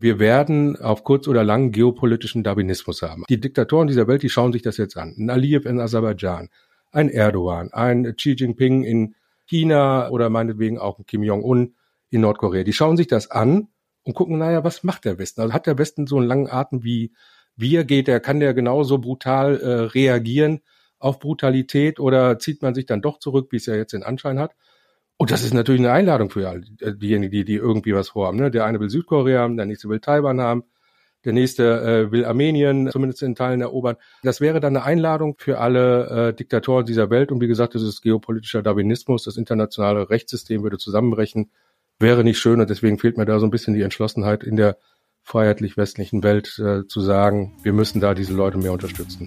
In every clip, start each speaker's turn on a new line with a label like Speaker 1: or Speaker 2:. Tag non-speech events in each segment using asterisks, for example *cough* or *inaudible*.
Speaker 1: Wir werden auf kurz oder lang geopolitischen Darwinismus haben. Die Diktatoren dieser Welt, die schauen sich das jetzt an. Ein Aliyev in Aserbaidschan, ein Erdogan, ein Xi Jinping in China oder meinetwegen auch ein Kim Jong-un in Nordkorea. Die schauen sich das an und gucken, naja, was macht der Westen? Also hat der Westen so einen langen Atem wie wir? Geht der, kann der genauso brutal äh, reagieren auf Brutalität oder zieht man sich dann doch zurück, wie es ja jetzt den Anschein hat? Und das ist natürlich eine Einladung für alle, äh, diejenigen, die, die irgendwie was vorhaben. Ne? Der eine will Südkorea haben, der nächste will Taiwan haben, der nächste äh, will Armenien zumindest in Teilen erobern. Das wäre dann eine Einladung für alle äh, Diktatoren dieser Welt. Und wie gesagt, das ist geopolitischer Darwinismus. Das internationale Rechtssystem würde zusammenbrechen. Wäre nicht schön und deswegen fehlt mir da so ein bisschen die Entschlossenheit in der freiheitlich-westlichen Welt äh, zu sagen, wir müssen da diese Leute mehr unterstützen.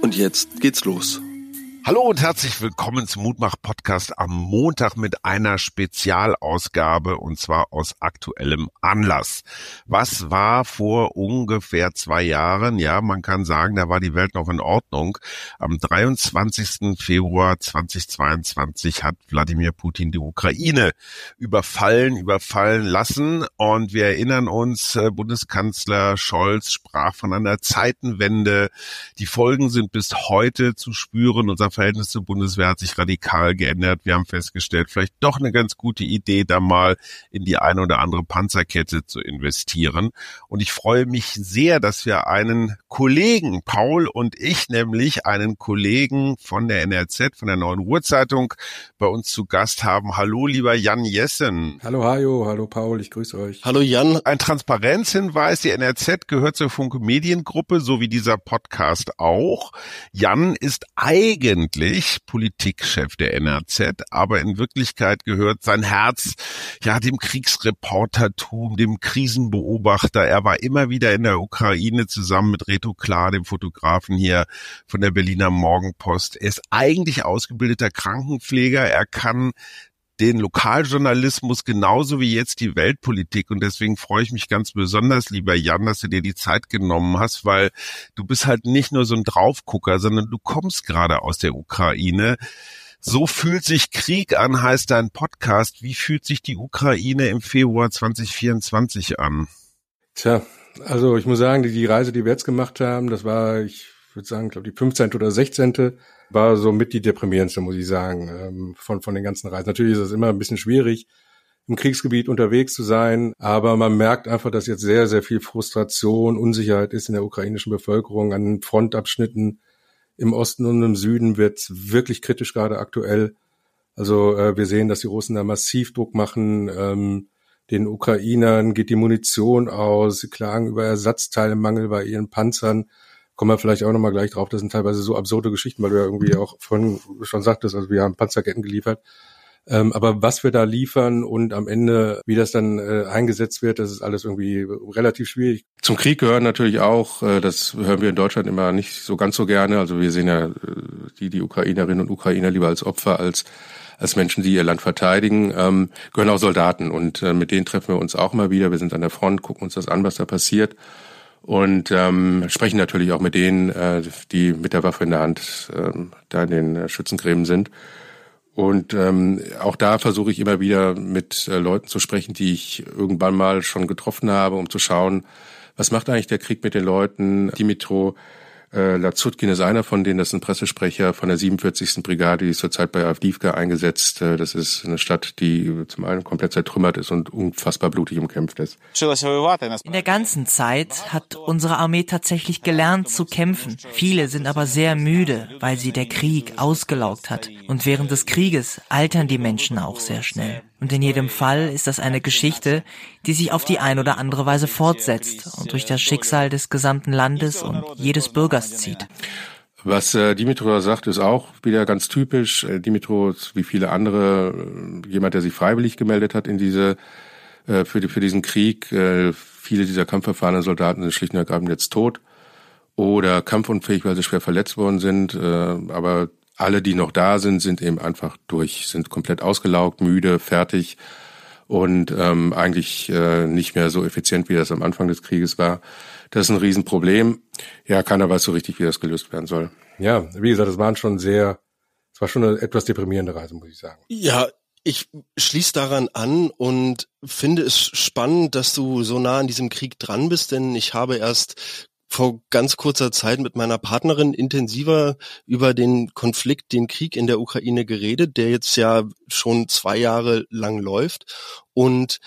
Speaker 2: Und jetzt geht's los.
Speaker 3: Hallo und herzlich willkommen zum Mutmach Podcast am Montag mit einer Spezialausgabe und zwar aus aktuellem Anlass. Was war vor ungefähr zwei Jahren? Ja, man kann sagen, da war die Welt noch in Ordnung. Am 23. Februar 2022 hat Wladimir Putin die Ukraine überfallen, überfallen lassen und wir erinnern uns, äh, Bundeskanzler Scholz sprach von einer Zeitenwende. Die Folgen sind bis heute zu spüren. Unser Verhältnis zur Bundeswehr hat sich radikal geändert. Wir haben festgestellt, vielleicht doch eine ganz gute Idee, da mal in die eine oder andere Panzerkette zu investieren. Und ich freue mich sehr, dass wir einen Kollegen, Paul und ich nämlich, einen Kollegen von der NRZ, von der Neuen Ruhrzeitung, bei uns zu Gast haben. Hallo, lieber Jan Jessen.
Speaker 1: Hallo Hajo, hallo Paul, ich grüße euch.
Speaker 3: Hallo Jan. Ein Transparenzhinweis, die NRZ gehört zur Funke Mediengruppe, so wie dieser Podcast auch. Jan ist eigen eigentlich Politikchef der NRZ, aber in Wirklichkeit gehört sein Herz ja dem Kriegsreportertum, dem Krisenbeobachter. Er war immer wieder in der Ukraine zusammen mit Reto Klar, dem Fotografen hier von der Berliner Morgenpost. Er ist eigentlich ausgebildeter Krankenpfleger. Er kann den Lokaljournalismus genauso wie jetzt die Weltpolitik. Und deswegen freue ich mich ganz besonders, lieber Jan, dass du dir die Zeit genommen hast, weil du bist halt nicht nur so ein Draufgucker, sondern du kommst gerade aus der Ukraine. So fühlt sich Krieg an, heißt dein Podcast. Wie fühlt sich die Ukraine im Februar 2024 an?
Speaker 1: Tja, also ich muss sagen, die, die Reise, die wir jetzt gemacht haben, das war, ich würde sagen, glaube die 15. oder 16 war so mit die deprimierendste, muss ich sagen, ähm, von, von den ganzen Reisen. Natürlich ist es immer ein bisschen schwierig, im Kriegsgebiet unterwegs zu sein, aber man merkt einfach, dass jetzt sehr, sehr viel Frustration, Unsicherheit ist in der ukrainischen Bevölkerung an Frontabschnitten im Osten und im Süden wird wirklich kritisch gerade aktuell. Also äh, wir sehen, dass die Russen da massiv Druck machen. Ähm, den Ukrainern geht die Munition aus. Sie klagen über Ersatzteilemangel bei ihren Panzern kommen wir vielleicht auch nochmal gleich drauf. Das sind teilweise so absurde Geschichten, weil du ja irgendwie auch vorhin schon sagtest, also wir haben Panzerketten geliefert. Ähm, aber was wir da liefern und am Ende, wie das dann äh, eingesetzt wird, das ist alles irgendwie relativ schwierig. Zum Krieg gehören natürlich auch, äh, das hören wir in Deutschland immer nicht so ganz so gerne. Also wir sehen ja äh, die, die Ukrainerinnen und Ukrainer lieber als Opfer, als als Menschen, die ihr Land verteidigen, ähm, gehören auch Soldaten. Und äh, mit denen treffen wir uns auch mal wieder. Wir sind an der Front, gucken uns das an, was da passiert und ähm, sprechen natürlich auch mit denen, äh, die mit der Waffe in der Hand äh, da in den äh, Schützengräben sind. Und ähm, auch da versuche ich immer wieder mit äh, Leuten zu sprechen, die ich irgendwann mal schon getroffen habe, um zu schauen, was macht eigentlich der Krieg mit den Leuten. Dimitro äh, Lazutkin ist einer von denen, das ist ein Pressesprecher von der 47. Brigade, die ist zurzeit bei Avdivka eingesetzt. Äh, das ist eine Stadt, die zum einen komplett zertrümmert ist und unfassbar blutig umkämpft ist.
Speaker 4: In der ganzen Zeit hat unsere Armee tatsächlich gelernt zu kämpfen. Viele sind aber sehr müde, weil sie der Krieg ausgelaugt hat. Und während des Krieges altern die Menschen auch sehr schnell. Und in jedem Fall ist das eine Geschichte, die sich auf die ein oder andere Weise fortsetzt und durch das Schicksal des gesamten Landes und jedes Bürgers zieht.
Speaker 1: Was äh, Dimitro sagt, ist auch wieder ganz typisch. Äh, Dimitro, wie viele andere, äh, jemand, der sich freiwillig gemeldet hat in diese äh, für, die, für diesen Krieg. Äh, viele dieser kampferfahrenen Soldaten sind schlicht und ergreifend jetzt tot oder kampfunfähig, weil sie schwer verletzt worden sind. Äh, aber alle, die noch da sind, sind eben einfach durch, sind komplett ausgelaugt, müde, fertig und ähm, eigentlich äh, nicht mehr so effizient, wie das am Anfang des Krieges war. Das ist ein Riesenproblem. Ja, keiner weiß so richtig, wie das gelöst werden soll. Ja, wie gesagt, es waren schon sehr, es war schon eine etwas deprimierende Reise, muss ich sagen.
Speaker 2: Ja, ich schließe daran an und finde es spannend, dass du so nah an diesem Krieg dran bist, denn ich habe erst vor ganz kurzer Zeit mit meiner Partnerin intensiver über den Konflikt, den Krieg in der Ukraine geredet, der jetzt ja schon zwei Jahre lang läuft. Und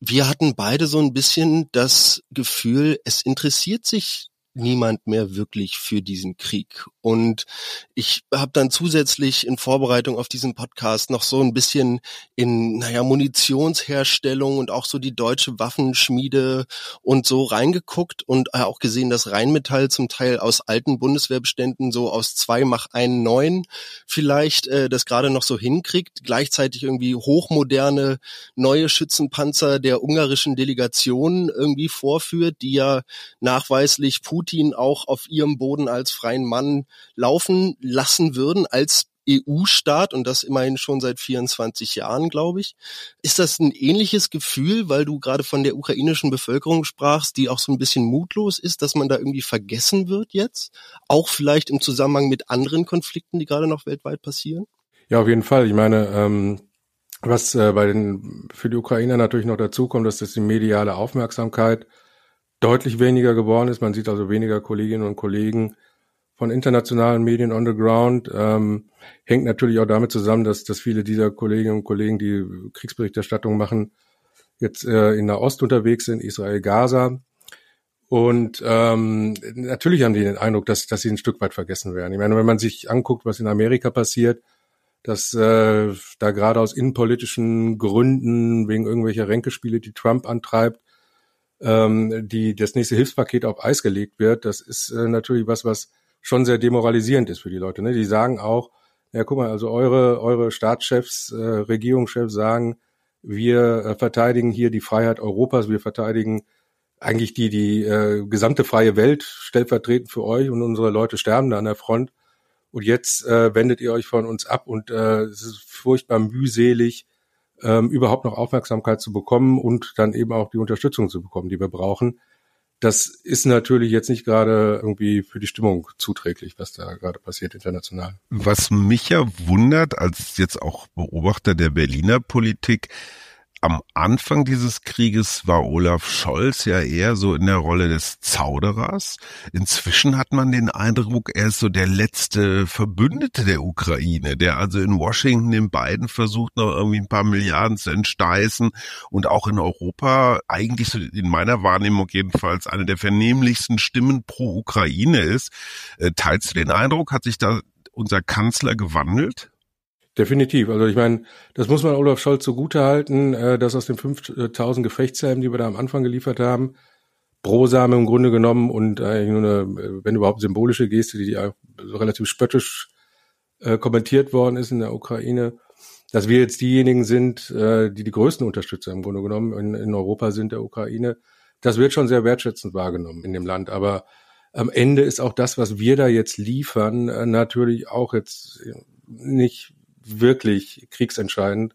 Speaker 2: wir hatten beide so ein bisschen das Gefühl, es interessiert sich niemand mehr wirklich für diesen Krieg. Und ich habe dann zusätzlich in Vorbereitung auf diesen Podcast noch so ein bisschen in, naja, Munitionsherstellung und auch so die deutsche Waffenschmiede und so reingeguckt und auch gesehen, dass Rheinmetall zum Teil aus alten Bundeswehrbeständen so aus zwei mach einen neun vielleicht äh, das gerade noch so hinkriegt, gleichzeitig irgendwie hochmoderne neue Schützenpanzer der ungarischen Delegation irgendwie vorführt, die ja nachweislich Putin auch auf ihrem Boden als freien Mann laufen lassen würden als EU-Staat und das immerhin schon seit 24 Jahren, glaube ich. Ist das ein ähnliches Gefühl, weil du gerade von der ukrainischen Bevölkerung sprachst, die auch so ein bisschen mutlos ist, dass man da irgendwie vergessen wird jetzt? Auch vielleicht im Zusammenhang mit anderen Konflikten, die gerade noch weltweit passieren?
Speaker 1: Ja, auf jeden Fall. Ich meine, ähm, was äh, bei den für die Ukrainer natürlich noch dazu kommt, dass das die mediale Aufmerksamkeit deutlich weniger geworden ist. Man sieht also weniger Kolleginnen und Kollegen von internationalen Medien on the ground. Ähm, hängt natürlich auch damit zusammen, dass, dass viele dieser Kolleginnen und Kollegen, die Kriegsberichterstattung machen, jetzt äh, in der Ost unterwegs sind, Israel, Gaza. Und ähm, natürlich haben die den Eindruck, dass, dass sie ein Stück weit vergessen werden. Ich meine, wenn man sich anguckt, was in Amerika passiert, dass äh, da gerade aus innenpolitischen Gründen, wegen irgendwelcher Ränkespiele, die Trump antreibt, ähm, die das nächste Hilfspaket auf Eis gelegt wird, das ist äh, natürlich was, was schon sehr demoralisierend ist für die Leute. Ne? Die sagen auch, ja, guck mal, also eure, eure Staatschefs, äh, Regierungschefs sagen, wir äh, verteidigen hier die Freiheit Europas, wir verteidigen eigentlich die, die äh, gesamte freie Welt stellvertretend für euch und unsere Leute sterben da an der Front. Und jetzt äh, wendet ihr euch von uns ab und äh, es ist furchtbar mühselig, ähm, überhaupt noch Aufmerksamkeit zu bekommen und dann eben auch die Unterstützung zu bekommen, die wir brauchen. Das ist natürlich jetzt nicht gerade irgendwie für die Stimmung zuträglich, was da gerade passiert international.
Speaker 3: Was mich ja wundert, als jetzt auch Beobachter der Berliner Politik, am Anfang dieses Krieges war Olaf Scholz ja eher so in der Rolle des Zauderers. Inzwischen hat man den Eindruck, er ist so der letzte Verbündete der Ukraine, der also in Washington den beiden versucht, noch irgendwie ein paar Milliarden zu entsteißen und auch in Europa eigentlich so in meiner Wahrnehmung jedenfalls eine der vernehmlichsten Stimmen pro Ukraine ist. Äh, teilst du den Eindruck, hat sich da unser Kanzler gewandelt?
Speaker 1: Definitiv. Also ich meine, das muss man Olaf Scholz zugute halten, äh, dass aus den 5000 Gefechtshelmen, die wir da am Anfang geliefert haben, Brosame im Grunde genommen und eigentlich nur eine, wenn überhaupt symbolische Geste, die relativ spöttisch äh, kommentiert worden ist in der Ukraine, dass wir jetzt diejenigen sind, äh, die die größten Unterstützer im Grunde genommen in, in Europa sind der Ukraine. Das wird schon sehr wertschätzend wahrgenommen in dem Land. Aber am Ende ist auch das, was wir da jetzt liefern, äh, natürlich auch jetzt nicht wirklich kriegsentscheidend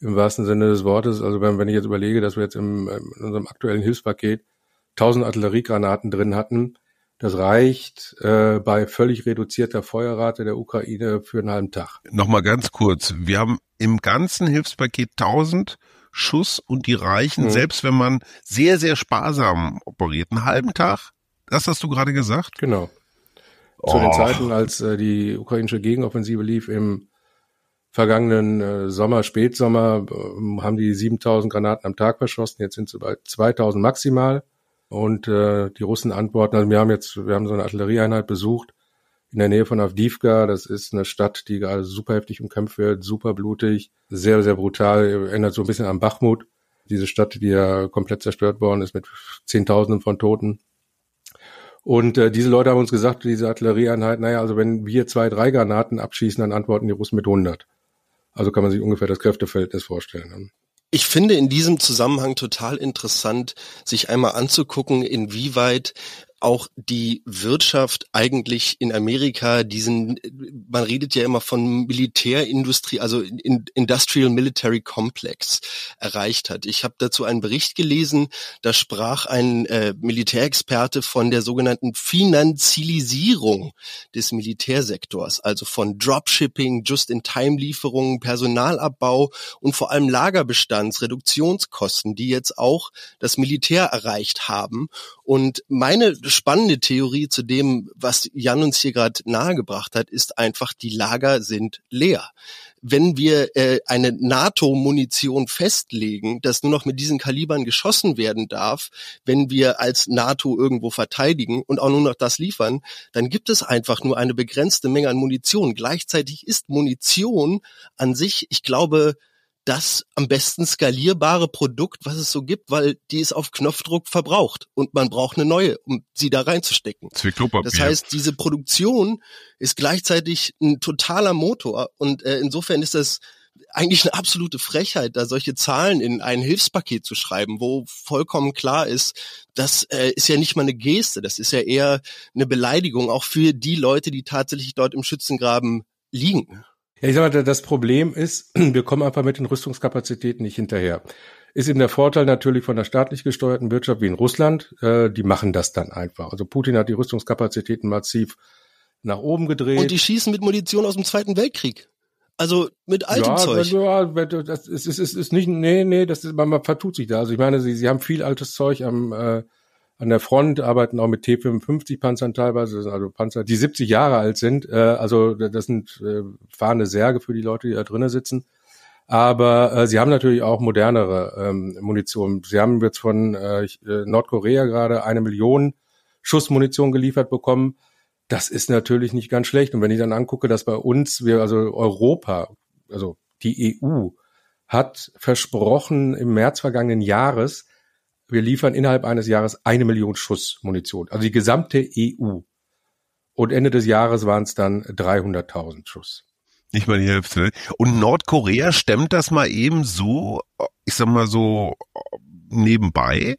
Speaker 1: im wahrsten Sinne des Wortes. Also wenn, wenn ich jetzt überlege, dass wir jetzt im, in unserem aktuellen Hilfspaket 1000 Artilleriegranaten drin hatten, das reicht äh, bei völlig reduzierter Feuerrate der Ukraine für einen halben Tag.
Speaker 3: Nochmal ganz kurz. Wir haben im ganzen Hilfspaket 1000 Schuss und die reichen, mhm. selbst wenn man sehr, sehr sparsam operiert, einen halben Tag. Das hast du gerade gesagt?
Speaker 1: Genau. Zu oh. den Zeiten, als äh, die ukrainische Gegenoffensive lief im vergangenen äh, Sommer, Spätsommer, äh, haben die 7000 Granaten am Tag verschossen. Jetzt sind es bei 2000 maximal. Und äh, die Russen antworten, also wir haben jetzt, wir haben so eine Artillerieeinheit besucht in der Nähe von Avdivka. Das ist eine Stadt, die gerade super heftig umkämpft wird, super blutig, sehr, sehr brutal, erinnert so ein bisschen an Bachmut. Diese Stadt, die ja komplett zerstört worden ist mit Zehntausenden von Toten. Und äh, diese Leute haben uns gesagt, diese Artillerieeinheit, naja, also wenn wir zwei, drei Granaten abschießen, dann antworten die Russen mit 100. Also kann man sich ungefähr das Kräfteverhältnis vorstellen.
Speaker 2: Ich finde in diesem Zusammenhang total interessant, sich einmal anzugucken, inwieweit auch die Wirtschaft eigentlich in Amerika diesen, man redet ja immer von Militärindustrie, also Industrial Military Complex erreicht hat. Ich habe dazu einen Bericht gelesen, da sprach ein äh, Militärexperte von der sogenannten Finanzialisierung des Militärsektors, also von Dropshipping, Just-in-Time-Lieferungen, Personalabbau und vor allem Lagerbestandsreduktionskosten, die jetzt auch das Militär erreicht haben. Und meine spannende Theorie zu dem, was Jan uns hier gerade nahegebracht hat, ist einfach, die Lager sind leer. Wenn wir äh, eine NATO-Munition festlegen, dass nur noch mit diesen Kalibern geschossen werden darf, wenn wir als NATO irgendwo verteidigen und auch nur noch das liefern, dann gibt es einfach nur eine begrenzte Menge an Munition. Gleichzeitig ist Munition an sich, ich glaube, das am besten skalierbare Produkt, was es so gibt, weil die ist auf Knopfdruck verbraucht und man braucht eine neue, um sie da reinzustecken. Das heißt, diese Produktion ist gleichzeitig ein totaler Motor und äh, insofern ist das eigentlich eine absolute Frechheit, da solche Zahlen in ein Hilfspaket zu schreiben, wo vollkommen klar ist, das äh, ist ja nicht mal eine Geste, das ist ja eher eine Beleidigung, auch für die Leute, die tatsächlich dort im Schützengraben liegen.
Speaker 1: Ja, ich sag mal, das Problem ist, *clears throat* wir kommen einfach mit den Rüstungskapazitäten nicht hinterher. Ist eben der Vorteil natürlich von der staatlich gesteuerten Wirtschaft wie in Russland, äh, die machen das dann einfach. Also Putin hat die Rüstungskapazitäten massiv nach oben gedreht.
Speaker 2: Und die schießen mit Munition aus dem Zweiten Weltkrieg. Also mit altem
Speaker 1: ja,
Speaker 2: Zeug.
Speaker 1: Ja, das ist, ist, ist, ist nicht, nee, nee, das ist, man, man vertut sich da. Also ich meine, sie, sie haben viel altes Zeug am, äh, an der Front, arbeiten auch mit T-55-Panzern teilweise, das sind also Panzer, die 70 Jahre alt sind. Äh, also das sind äh, fahrende Särge für die Leute, die da drinnen sitzen. Aber äh, sie haben natürlich auch modernere ähm, Munition. Sie haben jetzt von äh, äh, Nordkorea gerade eine Million Schuss Munition geliefert bekommen. Das ist natürlich nicht ganz schlecht. Und wenn ich dann angucke, dass bei uns, wir, also Europa, also die EU, hat versprochen im März vergangenen Jahres wir liefern innerhalb eines Jahres eine Million Schuss Munition, also die gesamte EU. Und Ende des Jahres waren es dann 300.000 Schuss.
Speaker 3: Nicht mal die Hälfte. Ne? Und Nordkorea stemmt das mal eben so, ich sag mal so, nebenbei?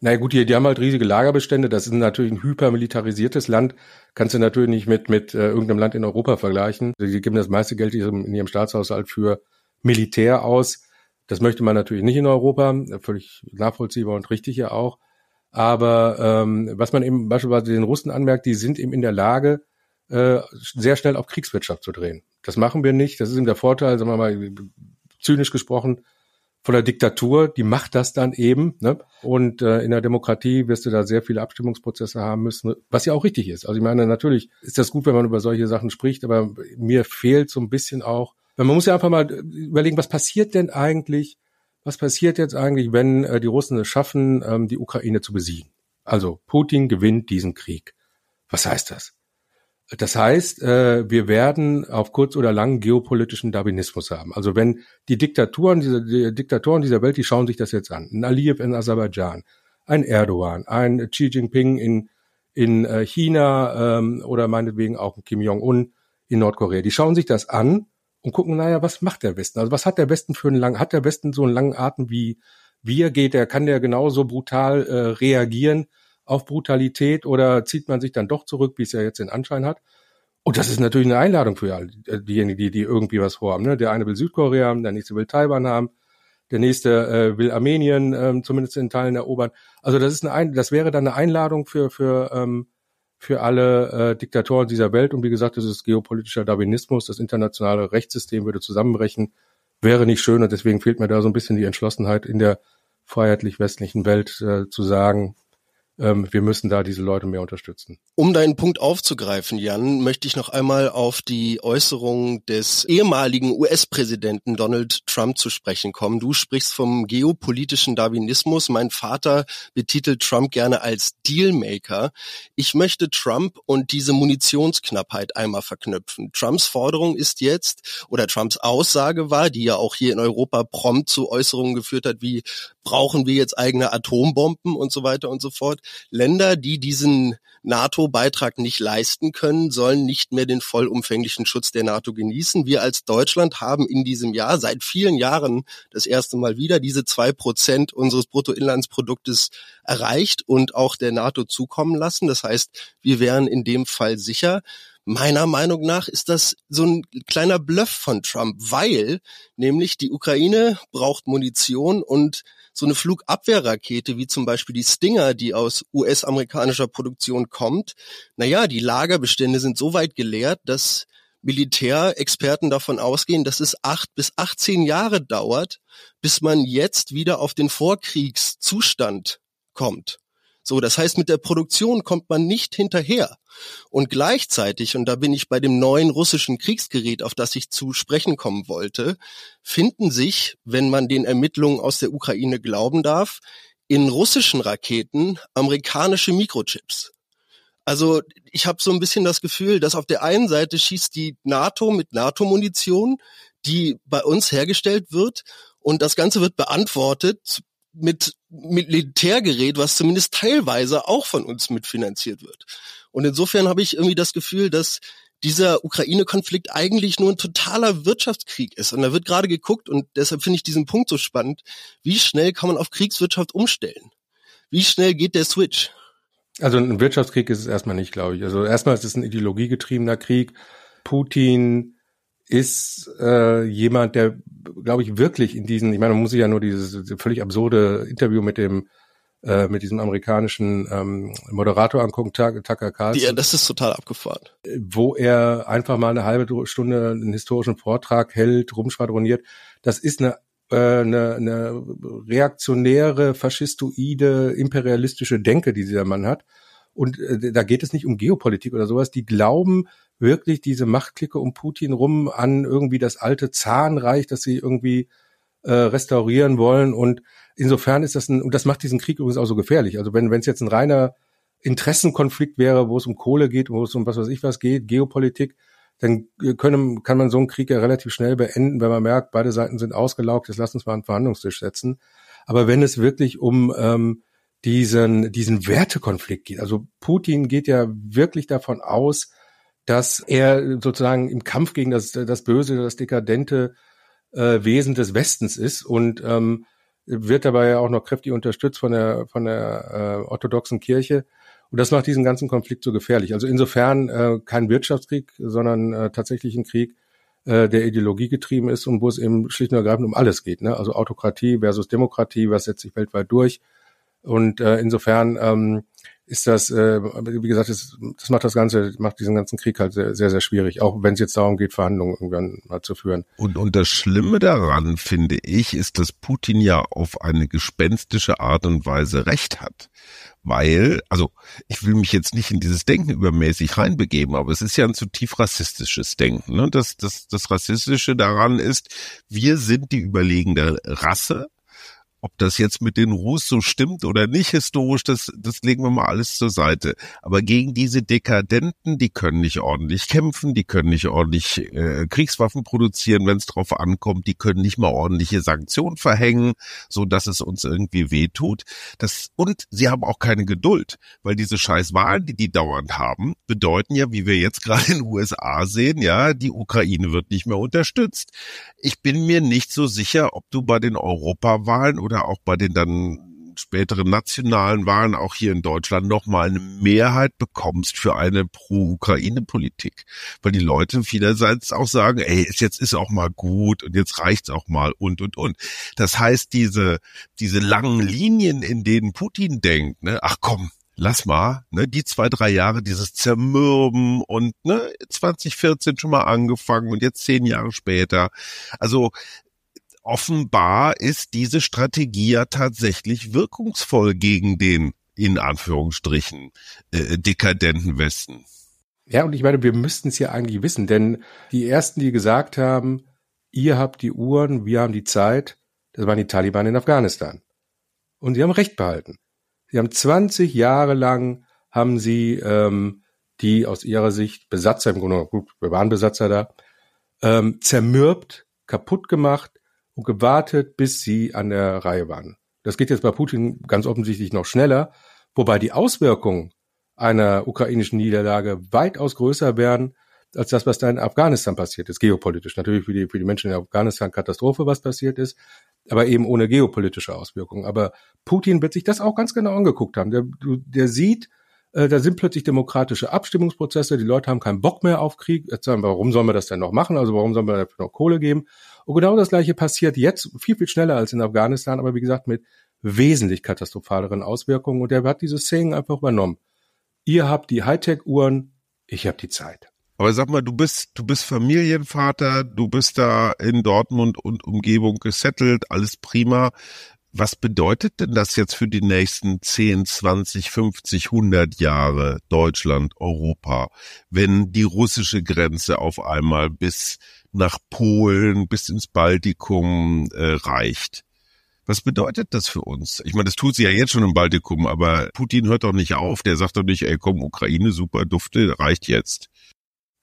Speaker 1: Na gut, die, die haben halt riesige Lagerbestände. Das ist natürlich ein hypermilitarisiertes Land. Kannst du natürlich nicht mit, mit äh, irgendeinem Land in Europa vergleichen. Die geben das meiste Geld in ihrem Staatshaushalt für Militär aus. Das möchte man natürlich nicht in Europa, völlig nachvollziehbar und richtig ja auch. Aber ähm, was man eben beispielsweise den Russen anmerkt, die sind eben in der Lage, äh, sehr schnell auf Kriegswirtschaft zu drehen. Das machen wir nicht. Das ist eben der Vorteil, sagen wir mal, zynisch gesprochen, von der Diktatur, die macht das dann eben. Ne? Und äh, in der Demokratie wirst du da sehr viele Abstimmungsprozesse haben müssen, was ja auch richtig ist. Also ich meine, natürlich ist das gut, wenn man über solche Sachen spricht, aber mir fehlt so ein bisschen auch man muss ja einfach mal überlegen, was passiert denn eigentlich, was passiert jetzt eigentlich, wenn äh, die Russen es schaffen, ähm, die Ukraine zu besiegen? Also Putin gewinnt diesen Krieg. Was heißt das? Das heißt, äh, wir werden auf kurz oder lang geopolitischen Darwinismus haben. Also wenn die Diktaturen, diese die Diktatoren dieser Welt, die schauen sich das jetzt an. Ein Aliyev in Aserbaidschan, ein Erdogan, ein Xi Jinping in, in äh, China ähm, oder meinetwegen auch Kim Jong-un in Nordkorea. Die schauen sich das an und gucken, naja, was macht der Westen? Also was hat der Westen für einen langen, hat der Westen so einen langen Atem wie wir? Geht der, kann der genauso brutal äh, reagieren auf Brutalität oder zieht man sich dann doch zurück, wie es ja jetzt den Anschein hat? Und das ist natürlich eine Einladung für alle, äh, diejenigen, die, die irgendwie was vorhaben. Ne? Der eine will Südkorea haben, der nächste will Taiwan haben, der nächste äh, will Armenien ähm, zumindest in Teilen erobern. Also das ist eine, Ein das wäre dann eine Einladung für für ähm, für alle äh, Diktatoren dieser Welt. Und wie gesagt, das ist geopolitischer Darwinismus. Das internationale Rechtssystem würde zusammenbrechen. Wäre nicht schön und deswegen fehlt mir da so ein bisschen die Entschlossenheit in der freiheitlich-westlichen Welt äh, zu sagen, wir müssen da diese Leute mehr unterstützen.
Speaker 2: Um deinen Punkt aufzugreifen, Jan, möchte ich noch einmal auf die Äußerung des ehemaligen US-Präsidenten Donald Trump zu sprechen kommen. Du sprichst vom geopolitischen Darwinismus. Mein Vater betitelt Trump gerne als Dealmaker. Ich möchte Trump und diese Munitionsknappheit einmal verknüpfen. Trumps Forderung ist jetzt, oder Trumps Aussage war, die ja auch hier in Europa prompt zu Äußerungen geführt hat, wie brauchen wir jetzt eigene Atombomben und so weiter und so fort. Länder, die diesen NATO-Beitrag nicht leisten können, sollen nicht mehr den vollumfänglichen Schutz der NATO genießen. Wir als Deutschland haben in diesem Jahr seit vielen Jahren das erste Mal wieder diese zwei Prozent unseres Bruttoinlandsproduktes erreicht und auch der NATO zukommen lassen. Das heißt, wir wären in dem Fall sicher. Meiner Meinung nach ist das so ein kleiner Bluff von Trump, weil nämlich die Ukraine braucht Munition und so eine Flugabwehrrakete wie zum Beispiel die Stinger, die aus US-amerikanischer Produktion kommt. Naja, die Lagerbestände sind so weit geleert, dass Militärexperten davon ausgehen, dass es acht bis 18 Jahre dauert, bis man jetzt wieder auf den Vorkriegszustand kommt. So, das heißt, mit der Produktion kommt man nicht hinterher. Und gleichzeitig, und da bin ich bei dem neuen russischen Kriegsgerät, auf das ich zu sprechen kommen wollte, finden sich, wenn man den Ermittlungen aus der Ukraine glauben darf, in russischen Raketen amerikanische Mikrochips. Also ich habe so ein bisschen das Gefühl, dass auf der einen Seite schießt die NATO mit NATO-Munition, die bei uns hergestellt wird, und das Ganze wird beantwortet mit Militärgerät, was zumindest teilweise auch von uns mitfinanziert wird. Und insofern habe ich irgendwie das Gefühl, dass dieser Ukraine-Konflikt eigentlich nur ein totaler Wirtschaftskrieg ist. Und da wird gerade geguckt, und deshalb finde ich diesen Punkt so spannend, wie schnell kann man auf Kriegswirtschaft umstellen? Wie schnell geht der Switch?
Speaker 1: Also ein Wirtschaftskrieg ist es erstmal nicht, glaube ich. Also erstmal ist es ein ideologiegetriebener Krieg. Putin ist äh, jemand, der, glaube ich, wirklich in diesen, ich meine, man muss sich ja nur dieses völlig absurde Interview mit dem äh, mit diesem amerikanischen ähm, Moderator angucken, Tucker Carlson.
Speaker 2: Ja, das ist total abgefahren.
Speaker 1: Wo er einfach mal eine halbe Stunde einen historischen Vortrag hält, rumschwadroniert. Das ist eine äh, eine, eine reaktionäre, faschistoide, imperialistische Denke, die dieser Mann hat. Und äh, da geht es nicht um Geopolitik oder sowas. Die glauben wirklich diese Machtklicke um Putin rum an irgendwie das alte Zahnreich, das sie irgendwie äh, restaurieren wollen. Und insofern ist das ein, und das macht diesen Krieg übrigens auch so gefährlich. Also wenn es jetzt ein reiner Interessenkonflikt wäre, wo es um Kohle geht, wo es um was weiß ich was geht, Geopolitik, dann können, kann man so einen Krieg ja relativ schnell beenden, wenn man merkt, beide Seiten sind ausgelaugt, jetzt lass uns mal einen Verhandlungstisch setzen. Aber wenn es wirklich um ähm, diesen, diesen Wertekonflikt geht. Also Putin geht ja wirklich davon aus, dass er sozusagen im Kampf gegen das, das Böse, das dekadente äh, Wesen des Westens ist und ähm, wird dabei ja auch noch kräftig unterstützt von der, von der äh, orthodoxen Kirche. Und das macht diesen ganzen Konflikt so gefährlich. Also insofern äh, kein Wirtschaftskrieg, sondern äh, tatsächlich ein Krieg, äh, der Ideologie getrieben ist und wo es eben schlicht und ergreifend um alles geht. Ne? Also Autokratie versus Demokratie, was setzt sich weltweit durch? Und äh, insofern ähm, ist das, äh, wie gesagt, das, das macht das Ganze, macht diesen ganzen Krieg halt sehr, sehr, sehr schwierig, auch wenn es jetzt darum geht, Verhandlungen irgendwann mal zu führen.
Speaker 3: Und, und das Schlimme daran, finde ich, ist, dass Putin ja auf eine gespenstische Art und Weise Recht hat. Weil, also ich will mich jetzt nicht in dieses Denken übermäßig reinbegeben, aber es ist ja ein zutiefst rassistisches Denken. Ne? Das, das, das Rassistische daran ist, wir sind die überlegene Rasse ob das jetzt mit den Ruß so stimmt oder nicht historisch, das, das legen wir mal alles zur Seite. Aber gegen diese Dekadenten, die können nicht ordentlich kämpfen, die können nicht ordentlich äh, Kriegswaffen produzieren, wenn es drauf ankommt, die können nicht mal ordentliche Sanktionen verhängen, so dass es uns irgendwie wehtut. Das, und sie haben auch keine Geduld, weil diese scheiß Wahlen, die die dauernd haben, bedeuten ja, wie wir jetzt gerade in den USA sehen, ja, die Ukraine wird nicht mehr unterstützt. Ich bin mir nicht so sicher, ob du bei den Europawahlen oder auch bei den dann späteren nationalen Wahlen auch hier in Deutschland nochmal eine Mehrheit bekommst für eine Pro-Ukraine-Politik. Weil die Leute vielerseits auch sagen, ey, jetzt ist auch mal gut und jetzt reicht's auch mal und, und, und. Das heißt, diese, diese langen Linien, in denen Putin denkt, ne, ach komm, lass mal, ne, die zwei, drei Jahre dieses Zermürben und ne, 2014 schon mal angefangen und jetzt zehn Jahre später. Also offenbar ist diese Strategie ja tatsächlich wirkungsvoll gegen den in Anführungsstrichen äh, dekadenten Westen.
Speaker 1: Ja, und ich meine, wir müssten es ja eigentlich wissen, denn die ersten, die gesagt haben, ihr habt die Uhren, wir haben die Zeit, das waren die Taliban in Afghanistan. Und sie haben Recht behalten. Sie haben 20 Jahre lang haben sie ähm, die aus ihrer Sicht Besatzer im Grunde, gut, wir waren Besatzer da, ähm, zermürbt, kaputt gemacht, und gewartet, bis sie an der Reihe waren. Das geht jetzt bei Putin ganz offensichtlich noch schneller, wobei die Auswirkungen einer ukrainischen Niederlage weitaus größer werden als das, was da in Afghanistan passiert ist, geopolitisch. Natürlich für die, für die Menschen in Afghanistan Katastrophe, was passiert ist, aber eben ohne geopolitische Auswirkungen. Aber Putin wird sich das auch ganz genau angeguckt haben. Der, der sieht, äh, da sind plötzlich demokratische Abstimmungsprozesse, die Leute haben keinen Bock mehr auf Krieg. Jetzt sagen, warum sollen wir das denn noch machen? Also warum sollen wir dafür noch Kohle geben? Und genau das gleiche passiert jetzt viel, viel schneller als in Afghanistan, aber wie gesagt mit wesentlich katastrophaleren Auswirkungen. Und er hat dieses Saying einfach übernommen. Ihr habt die Hightech-Uhren, ich habe die Zeit.
Speaker 3: Aber sag mal, du bist, du bist Familienvater, du bist da in Dortmund und Umgebung gesettelt, alles prima. Was bedeutet denn das jetzt für die nächsten 10, 20, 50, 100 Jahre Deutschland, Europa, wenn die russische Grenze auf einmal bis nach Polen, bis ins Baltikum äh, reicht? Was bedeutet das für uns? Ich meine, das tut sie ja jetzt schon im Baltikum, aber Putin hört doch nicht auf. Der sagt doch nicht, ey, komm, Ukraine, super, dufte, reicht jetzt.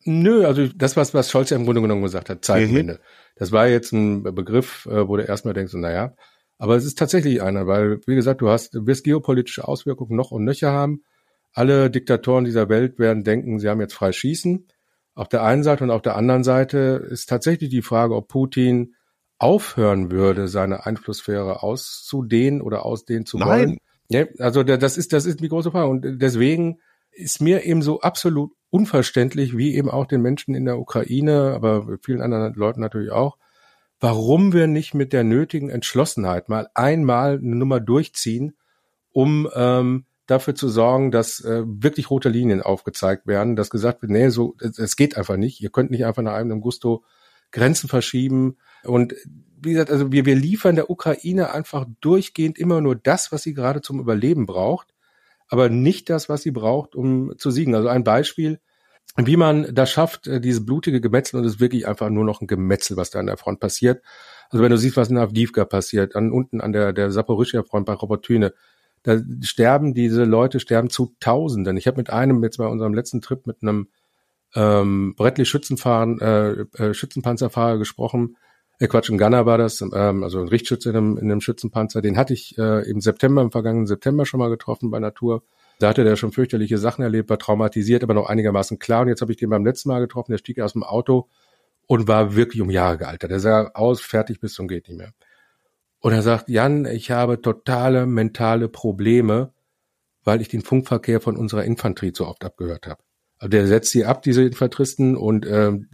Speaker 1: Nö, also das, was, was Scholz ja im Grunde genommen gesagt hat, Zeitenwende. Mhm. Das war jetzt ein Begriff, äh, wo du erstmal denkst, naja, aber es ist tatsächlich einer, weil, wie gesagt, du hast, du wirst geopolitische Auswirkungen noch und nöcher haben. Alle Diktatoren dieser Welt werden denken, sie haben jetzt frei schießen. Auf der einen Seite und auf der anderen Seite ist tatsächlich die Frage, ob Putin aufhören würde, seine Einflusssphäre auszudehnen oder ausdehnen zu Nein. wollen. Ja, also das ist, das ist die große Frage. Und deswegen ist mir eben so absolut unverständlich, wie eben auch den Menschen in der Ukraine, aber vielen anderen Leuten natürlich auch, warum wir nicht mit der nötigen Entschlossenheit mal einmal eine Nummer durchziehen, um ähm, dafür zu sorgen, dass äh, wirklich rote Linien aufgezeigt werden, dass gesagt wird, nee, so es, geht einfach nicht. Ihr könnt nicht einfach nach einem Gusto Grenzen verschieben. Und wie gesagt, also wir, wir liefern der Ukraine einfach durchgehend immer nur das, was sie gerade zum Überleben braucht, aber nicht das, was sie braucht, um zu siegen. Also ein Beispiel, wie man das schafft, äh, diese blutige Gemetzel, und es ist wirklich einfach nur noch ein Gemetzel, was da an der Front passiert. Also wenn du siehst, was in Avdivka passiert, an unten an der, der Saporischia Front bei Robotyne, da sterben diese Leute, sterben zu Tausenden. Ich habe mit einem jetzt bei unserem letzten Trip mit einem ähm, Bradley Schützenfahren, äh, äh, Schützenpanzerfahrer gesprochen. Äh, Quatsch, in Ghana war das, ähm, also ein Richtschütze in einem, in einem Schützenpanzer. Den hatte ich äh, im September, im vergangenen September schon mal getroffen bei Natur. Da hatte der schon fürchterliche Sachen erlebt, war traumatisiert, aber noch einigermaßen klar. Und jetzt habe ich den beim letzten Mal getroffen, der stieg aus dem Auto und war wirklich um Jahre gealtert. Der sah aus, fertig bis zum geht nicht mehr. Und er sagt, Jan, ich habe totale mentale Probleme, weil ich den Funkverkehr von unserer Infanterie zu oft abgehört habe. Also der setzt sie ab, diese Infanteristen, und ähm,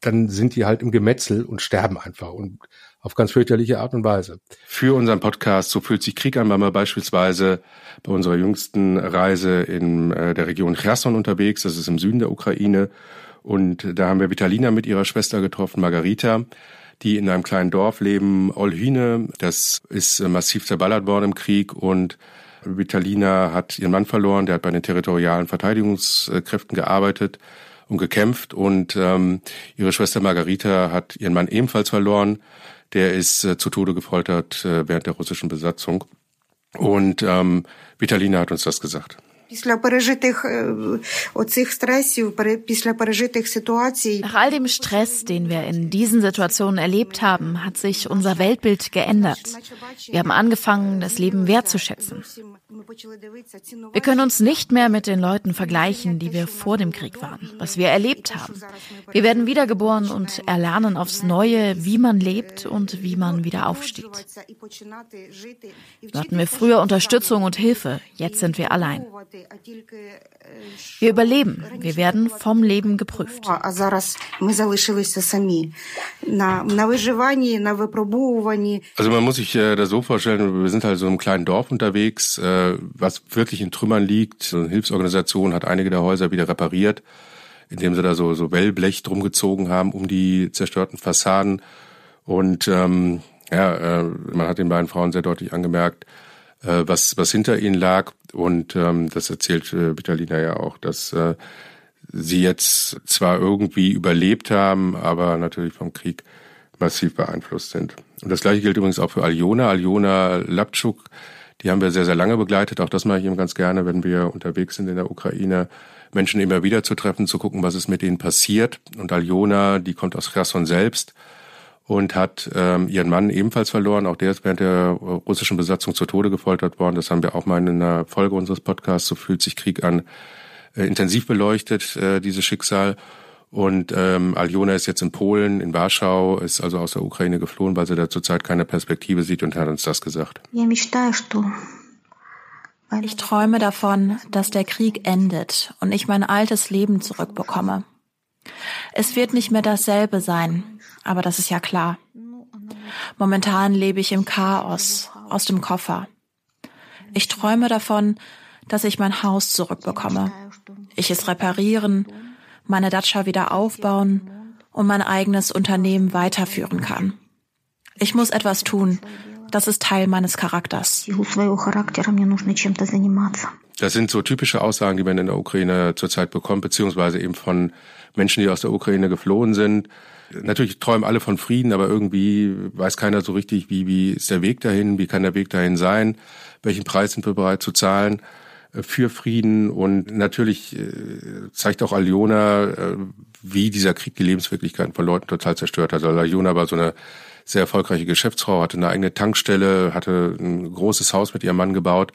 Speaker 1: dann sind die halt im Gemetzel und sterben einfach und auf ganz fürchterliche Art und Weise. Für unseren Podcast So fühlt sich Krieg an, waren wir beispielsweise bei unserer jüngsten Reise in äh, der Region Cherson unterwegs, das ist im Süden der Ukraine. Und da haben wir Vitalina mit ihrer Schwester getroffen, Margarita, die in einem kleinen Dorf leben, Olhyne. Das ist äh, massiv zerballert worden im Krieg und Vitalina hat ihren Mann verloren, der hat bei den territorialen Verteidigungskräften gearbeitet und gekämpft und ähm, ihre Schwester Margarita hat ihren Mann ebenfalls verloren. Der ist äh, zu Tode gefoltert äh, während der russischen Besatzung. Und ähm, Vitalina hat uns das gesagt. Після пережитих
Speaker 5: оцих стресів, після пережитих ситуацій. Nach all dem Stress, den wir in diesen Situationen erlebt haben, hat sich unser Weltbild geändert. Wir haben angefangen, das Leben wertzuschätzen. Wir können uns nicht mehr mit den Leuten vergleichen, die wir vor dem Krieg waren, was wir erlebt haben. Wir werden wiedergeboren und erlernen aufs Neue, wie man lebt und wie man wieder aufsteht. So hatten wir früher Unterstützung und Hilfe, jetzt sind wir allein. Wir überleben, wir werden vom Leben geprüft. Also
Speaker 1: man muss sich äh, das so vorstellen, wir sind halt so in einem kleinen Dorf unterwegs, äh, was wirklich in Trümmern liegt. Eine Hilfsorganisation hat einige der Häuser wieder repariert, indem sie da so, so Wellblech drum gezogen haben um die zerstörten Fassaden. Und ähm, ja, äh, man hat den beiden Frauen sehr deutlich angemerkt, äh, was, was hinter ihnen lag. Und ähm, das erzählt äh, Vitalina ja auch, dass äh, sie jetzt zwar irgendwie überlebt haben, aber natürlich vom Krieg massiv beeinflusst sind. Und das gleiche gilt übrigens auch für Aljona. Aljona Lapczuk die haben wir sehr, sehr lange begleitet. Auch das mache ich eben ganz gerne, wenn wir unterwegs sind in der Ukraine, Menschen immer wieder zu treffen, zu gucken, was ist mit ihnen passiert. Und Aljona, die kommt aus Cherson selbst. Und hat ähm, ihren Mann ebenfalls verloren. Auch der ist während der russischen Besatzung zu Tode gefoltert worden. Das haben wir auch mal in einer Folge unseres Podcasts, so fühlt sich Krieg an, äh, intensiv beleuchtet, äh, dieses Schicksal. Und ähm, Aljona ist jetzt in Polen, in Warschau, ist also aus der Ukraine geflohen, weil sie da zurzeit keine Perspektive sieht und hat uns das gesagt.
Speaker 5: Ich träume davon, dass der Krieg endet und ich mein altes Leben zurückbekomme. Es wird nicht mehr dasselbe sein, aber das ist ja klar. Momentan lebe ich im Chaos, aus dem Koffer. Ich träume davon, dass ich mein Haus zurückbekomme, ich es reparieren, meine Datscha wieder aufbauen und mein eigenes Unternehmen weiterführen kann. Ich muss etwas tun. Das ist Teil meines Charakters.
Speaker 1: Das sind so typische Aussagen, die man in der Ukraine zurzeit bekommt, beziehungsweise eben von Menschen, die aus der Ukraine geflohen sind. Natürlich träumen alle von Frieden, aber irgendwie weiß keiner so richtig, wie, wie ist der Weg dahin, wie kann der Weg dahin sein, welchen Preis sind wir bereit zu zahlen äh, für Frieden. Und natürlich äh, zeigt auch Aljona, äh, wie dieser Krieg die Lebenswirklichkeiten von Leuten total zerstört hat. Also Aljona war so eine sehr erfolgreiche Geschäftsfrau, hatte eine eigene Tankstelle, hatte ein großes Haus mit ihrem Mann gebaut.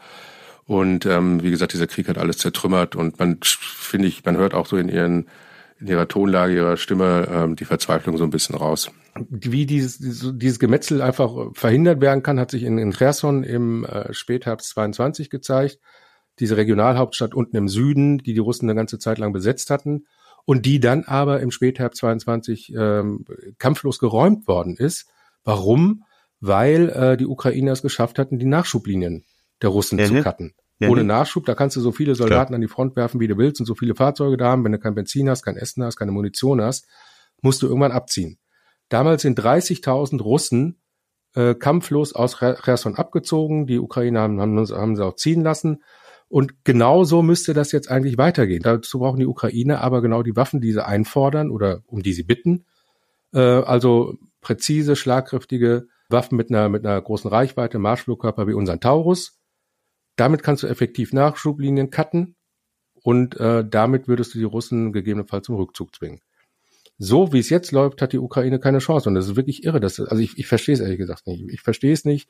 Speaker 1: Und ähm, wie gesagt, dieser Krieg hat alles zertrümmert. Und man, finde ich, man hört auch so in ihren in ihrer Tonlage, ihrer Stimme ähm, die Verzweiflung so ein bisschen raus. Wie dieses, dieses Gemetzel einfach verhindert werden kann, hat sich in, in Cherson im äh, Spätherbst 22 gezeigt. Diese Regionalhauptstadt unten im Süden, die die Russen eine ganze Zeit lang besetzt hatten und die dann aber im Spätherbst 22 ähm, kampflos geräumt worden ist. Warum? Weil äh, die Ukrainer es geschafft hatten, die Nachschublinien der Russen ja, zu cutten. Ja, Ohne Nachschub, da kannst du so viele Soldaten Klar. an die Front werfen, wie du willst und so viele Fahrzeuge da haben. Wenn du kein Benzin hast, kein Essen hast, keine Munition hast, musst du irgendwann abziehen. Damals sind 30.000 Russen äh, kampflos aus Cherson abgezogen. Die Ukrainer haben, haben, haben sie auch ziehen lassen. Und genauso müsste das jetzt eigentlich weitergehen. Dazu brauchen die Ukrainer aber genau die Waffen, die sie einfordern oder um die sie bitten. Äh, also präzise, schlagkräftige Waffen mit einer, mit einer großen Reichweite, Marschflugkörper wie unseren Taurus damit kannst du effektiv Nachschublinien cutten und äh, damit würdest du die Russen gegebenenfalls zum Rückzug zwingen. So wie es jetzt läuft, hat die Ukraine keine Chance und das ist wirklich irre. Das, also ich, ich verstehe es ehrlich gesagt nicht. Ich verstehe es nicht,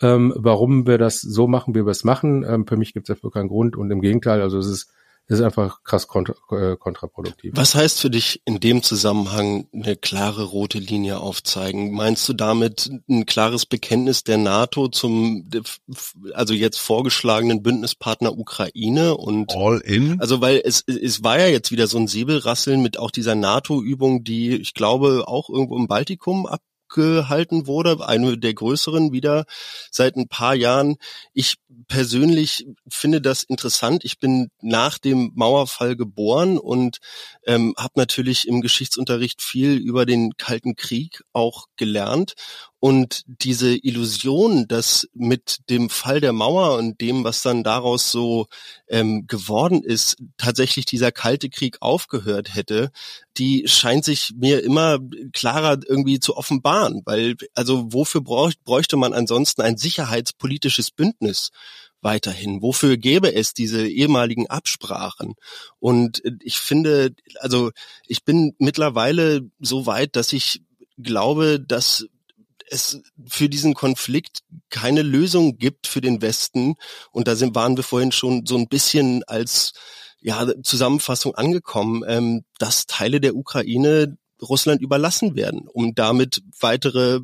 Speaker 1: ähm, warum wir das so machen, wie wir es machen. Ähm, für mich gibt es dafür keinen Grund und im Gegenteil, also es ist ist einfach krass kontra, äh, kontraproduktiv.
Speaker 2: Was heißt für dich in dem Zusammenhang eine klare rote Linie aufzeigen? Meinst du damit ein klares Bekenntnis der NATO zum, also jetzt vorgeschlagenen Bündnispartner Ukraine und
Speaker 3: All in?
Speaker 2: Also weil es, es war ja jetzt wieder so ein Säbelrasseln mit auch dieser NATO-Übung, die ich glaube auch irgendwo im Baltikum ab gehalten wurde, eine der größeren wieder seit ein paar Jahren. Ich persönlich finde das interessant. Ich bin nach dem Mauerfall geboren und ähm, habe natürlich im Geschichtsunterricht viel über den Kalten Krieg auch gelernt und diese Illusion, dass mit dem Fall der Mauer und dem, was dann daraus so ähm, geworden ist, tatsächlich dieser kalte Krieg aufgehört hätte, die scheint sich mir immer klarer irgendwie zu offenbaren. Weil, also wofür bräuchte man ansonsten ein sicherheitspolitisches Bündnis? weiterhin? Wofür gäbe es diese ehemaligen Absprachen? Und ich finde, also ich bin mittlerweile so weit, dass ich glaube, dass es für diesen Konflikt keine Lösung gibt für den Westen. Und da sind, waren wir vorhin schon so ein bisschen als ja, Zusammenfassung angekommen, ähm, dass Teile der Ukraine Russland überlassen werden, um damit weitere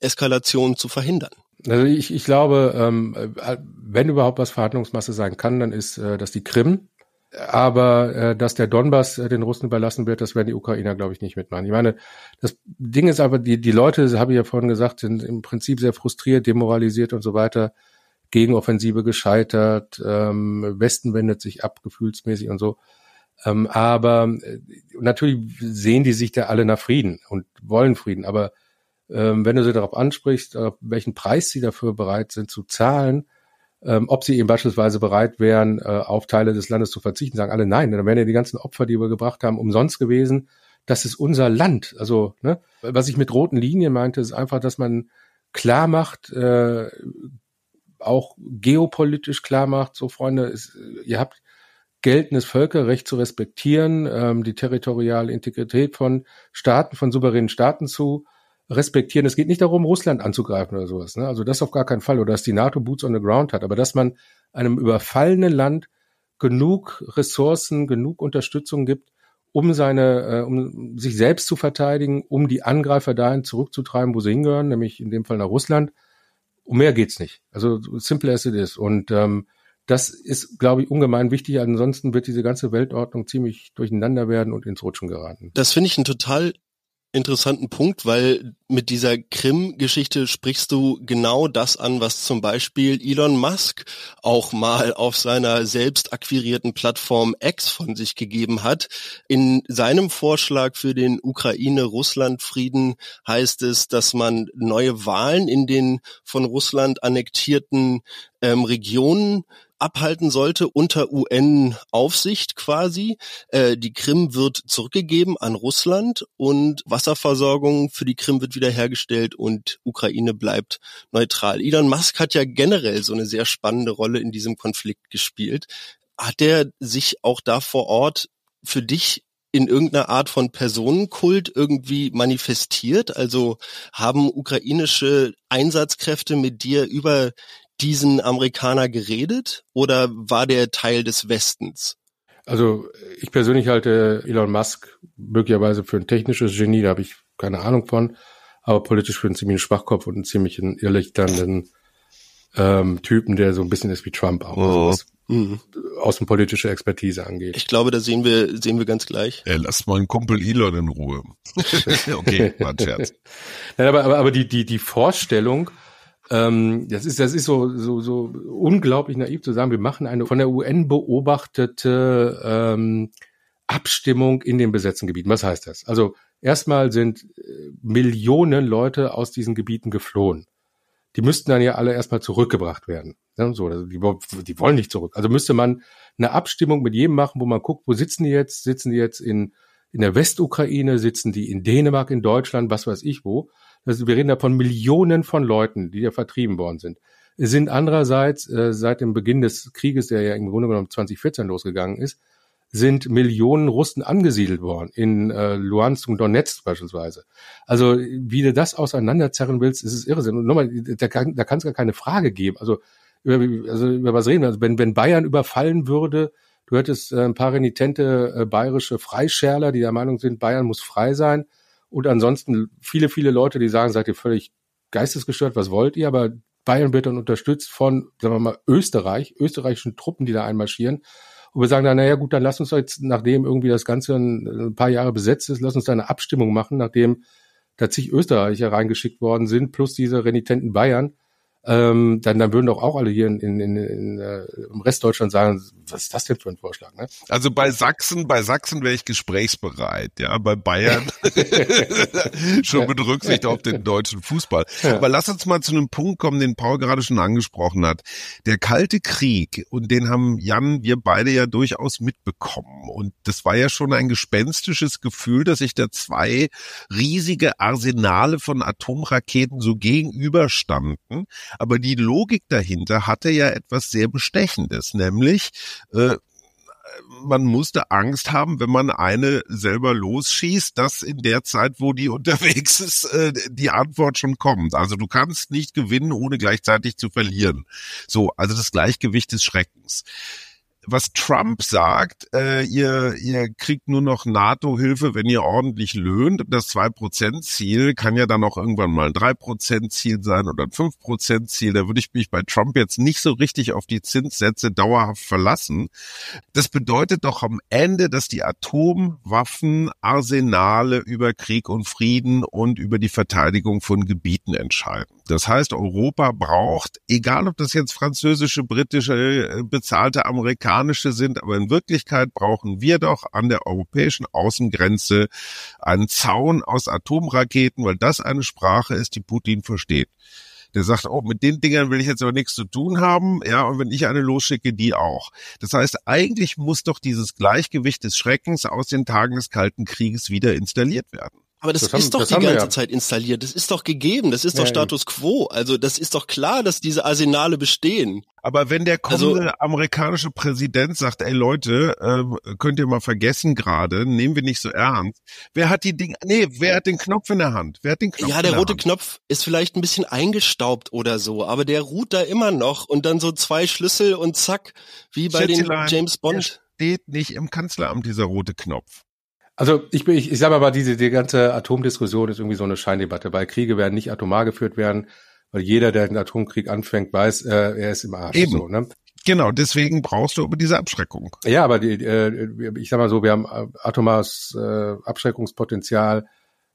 Speaker 2: Eskalationen zu verhindern.
Speaker 1: Also ich, ich glaube, ähm, äh, wenn überhaupt was Verhandlungsmasse sein kann, dann ist äh, das die Krim. Aber äh, dass der Donbass äh, den Russen überlassen wird, das werden die Ukrainer, glaube ich, nicht mitmachen. Ich meine, das Ding ist aber, die, die Leute, habe ich ja vorhin gesagt, sind im Prinzip sehr frustriert, demoralisiert und so weiter. Gegenoffensive gescheitert, ähm, Westen wendet sich ab, gefühlsmäßig und so. Ähm, aber äh, natürlich sehen die sich da alle nach Frieden und wollen Frieden. Aber ähm, wenn du sie darauf ansprichst, welchen Preis sie dafür bereit sind zu zahlen, ähm, ob sie eben beispielsweise bereit wären, äh, auf Teile des Landes zu verzichten, sagen alle nein. Dann wären ja die ganzen Opfer, die wir gebracht haben, umsonst gewesen. Das ist unser Land. Also, ne, was ich mit roten Linien meinte, ist einfach, dass man klar macht, äh, auch geopolitisch klar macht, so Freunde, ist, ihr habt geltendes Völkerrecht zu respektieren, ähm, die territoriale Integrität von Staaten, von souveränen Staaten zu respektieren. Es geht nicht darum, Russland anzugreifen oder sowas. Ne? Also das auf gar keinen Fall. Oder dass die NATO Boots on the Ground hat. Aber dass man einem überfallenen Land genug Ressourcen, genug Unterstützung gibt, um seine, äh, um sich selbst zu verteidigen, um die Angreifer dahin zurückzutreiben, wo sie hingehören, nämlich in dem Fall nach Russland. Um mehr geht's nicht. Also simple as it is. Und ähm, das ist, glaube ich, ungemein wichtig. Ansonsten wird diese ganze Weltordnung ziemlich durcheinander werden und ins Rutschen geraten.
Speaker 2: Das finde ich ein total interessanten Punkt, weil mit dieser Krim-Geschichte sprichst du genau das an, was zum Beispiel Elon Musk auch mal auf seiner selbst akquirierten Plattform X von sich gegeben hat. In seinem Vorschlag für den Ukraine-Russland-Frieden heißt es, dass man neue Wahlen in den von Russland annektierten ähm, Regionen abhalten sollte unter UN-Aufsicht quasi. Äh, die Krim wird zurückgegeben an Russland und Wasserversorgung für die Krim wird wiederhergestellt und Ukraine bleibt neutral. Elon Musk hat ja generell so eine sehr spannende Rolle in diesem Konflikt gespielt. Hat er sich auch da vor Ort für dich in irgendeiner Art von Personenkult irgendwie manifestiert? Also haben ukrainische Einsatzkräfte mit dir über diesen Amerikaner geredet oder war der Teil des Westens?
Speaker 1: Also ich persönlich halte Elon Musk möglicherweise für ein technisches Genie, da habe ich keine Ahnung von, aber politisch für einen ziemlichen Schwachkopf und einen ziemlichen irrlichternden ähm, Typen, der so ein bisschen ist wie Trump auch. Oh. Also mhm. außenpolitische Expertise angeht.
Speaker 2: Ich glaube, da sehen wir, sehen wir ganz gleich.
Speaker 3: Ey, lasst meinen Kumpel Elon in Ruhe. *laughs* okay, war ein Scherz. *laughs*
Speaker 1: Nein, aber, aber, aber die, die, die Vorstellung, ähm, das ist, das ist so, so, so unglaublich naiv zu sagen, wir machen eine von der UN beobachtete ähm, Abstimmung in den besetzten Gebieten. Was heißt das? Also erstmal sind äh, Millionen Leute aus diesen Gebieten geflohen. Die müssten dann ja alle erstmal zurückgebracht werden. Ja, so, also die, die wollen nicht zurück. Also müsste man eine Abstimmung mit jedem machen, wo man guckt, wo sitzen die jetzt? Sitzen die jetzt in, in der Westukraine? Sitzen die in Dänemark, in Deutschland, was weiß ich wo? Also wir reden da von Millionen von Leuten, die ja vertrieben worden sind. Sind andererseits äh, seit dem Beginn des Krieges, der ja im Grunde genommen 2014 losgegangen ist, sind Millionen Russen angesiedelt worden in äh, Luhansk und Donetsk beispielsweise. Also wie du das auseinanderzerren willst, ist es Irrsinn. Und nochmal, da kann da kann es gar keine Frage geben. Also über, also über was reden wir? Also wenn, wenn Bayern überfallen würde, du hättest äh, ein paar renitente äh, bayerische Freischärler, die der Meinung sind, Bayern muss frei sein. Und ansonsten viele, viele Leute, die sagen, seid ihr völlig geistesgestört, was wollt ihr? Aber Bayern wird dann unterstützt von, sagen wir mal, Österreich, österreichischen Truppen, die da einmarschieren. Und wir sagen dann, naja gut, dann lass uns jetzt, nachdem irgendwie das Ganze ein, paar Jahre besetzt ist, lass uns da eine Abstimmung machen, nachdem da zig Österreicher reingeschickt worden sind, plus diese renitenten Bayern ähm, dann, dann würden doch auch alle hier in, in, in, in äh, im Rest Deutschland sagen, was ist das denn für ein Vorschlag? Ne?
Speaker 3: Also bei Sachsen, bei Sachsen wäre ich gesprächsbereit, ja, bei Bayern *laughs* schon mit Rücksicht auf den deutschen Fußball. Ja. Aber lass uns mal zu einem Punkt kommen, den Paul gerade schon angesprochen hat. Der Kalte Krieg, und den haben Jan, wir beide ja durchaus mitbekommen. Und das war ja schon ein gespenstisches Gefühl, dass sich da zwei riesige Arsenale von Atomraketen so gegenüberstanden aber die Logik dahinter hatte ja etwas sehr Bestechendes, nämlich äh, man musste Angst haben, wenn man eine selber losschießt, dass in der Zeit, wo die *laughs* unterwegs ist, äh, die Antwort schon kommt. Also du kannst nicht gewinnen, ohne gleichzeitig zu verlieren. So, also das Gleichgewicht des Schreckens was Trump sagt, äh, ihr, ihr kriegt nur noch NATO-Hilfe, wenn ihr ordentlich löhnt. Das 2%-Ziel kann ja dann auch irgendwann mal ein 3%-Ziel sein oder ein 5%-Ziel. Da würde ich mich bei Trump jetzt nicht so richtig auf die Zinssätze dauerhaft verlassen. Das bedeutet doch am Ende, dass die Atomwaffenarsenale über Krieg und Frieden und über die Verteidigung von Gebieten entscheiden. Das heißt, Europa braucht, egal ob das jetzt französische, britische, äh, bezahlte amerikanische sind, aber in Wirklichkeit brauchen wir doch an der europäischen Außengrenze einen Zaun aus Atomraketen, weil das eine Sprache ist, die Putin versteht. Der sagt, oh, mit den Dingern will ich jetzt aber nichts zu tun haben. Ja, und wenn ich eine losschicke, die auch. Das heißt, eigentlich muss doch dieses Gleichgewicht des Schreckens aus den Tagen des Kalten Krieges wieder installiert werden.
Speaker 2: Aber das, das ist haben, doch das die ganze ja. Zeit installiert. Das ist doch gegeben. Das ist doch ja, Status quo. Also das ist doch klar, dass diese Arsenale bestehen.
Speaker 3: Aber wenn der also kommende also, amerikanische Präsident sagt, ey Leute, äh, könnt ihr mal vergessen gerade, nehmen wir nicht so ernst. Wer hat die Ding, nee, wer hat den Knopf in der Hand? Wer hat den Knopf?
Speaker 2: Ja, der, der rote Hand? Knopf ist vielleicht ein bisschen eingestaubt oder so, aber der ruht da immer noch und dann so zwei Schlüssel und zack, wie bei Schätzelein, den James Bond.
Speaker 3: Der steht nicht im Kanzleramt, dieser rote Knopf.
Speaker 1: Also ich, ich, ich sage aber, diese die ganze Atomdiskussion ist irgendwie so eine Scheindebatte, weil Kriege werden nicht atomar geführt werden, weil jeder, der den Atomkrieg anfängt, weiß, äh, er ist im Arsch.
Speaker 3: Eben. So, ne? Genau, deswegen brauchst du aber diese Abschreckung.
Speaker 1: Ja, aber die, äh, ich sag mal so, wir haben atomares äh, Abschreckungspotenzial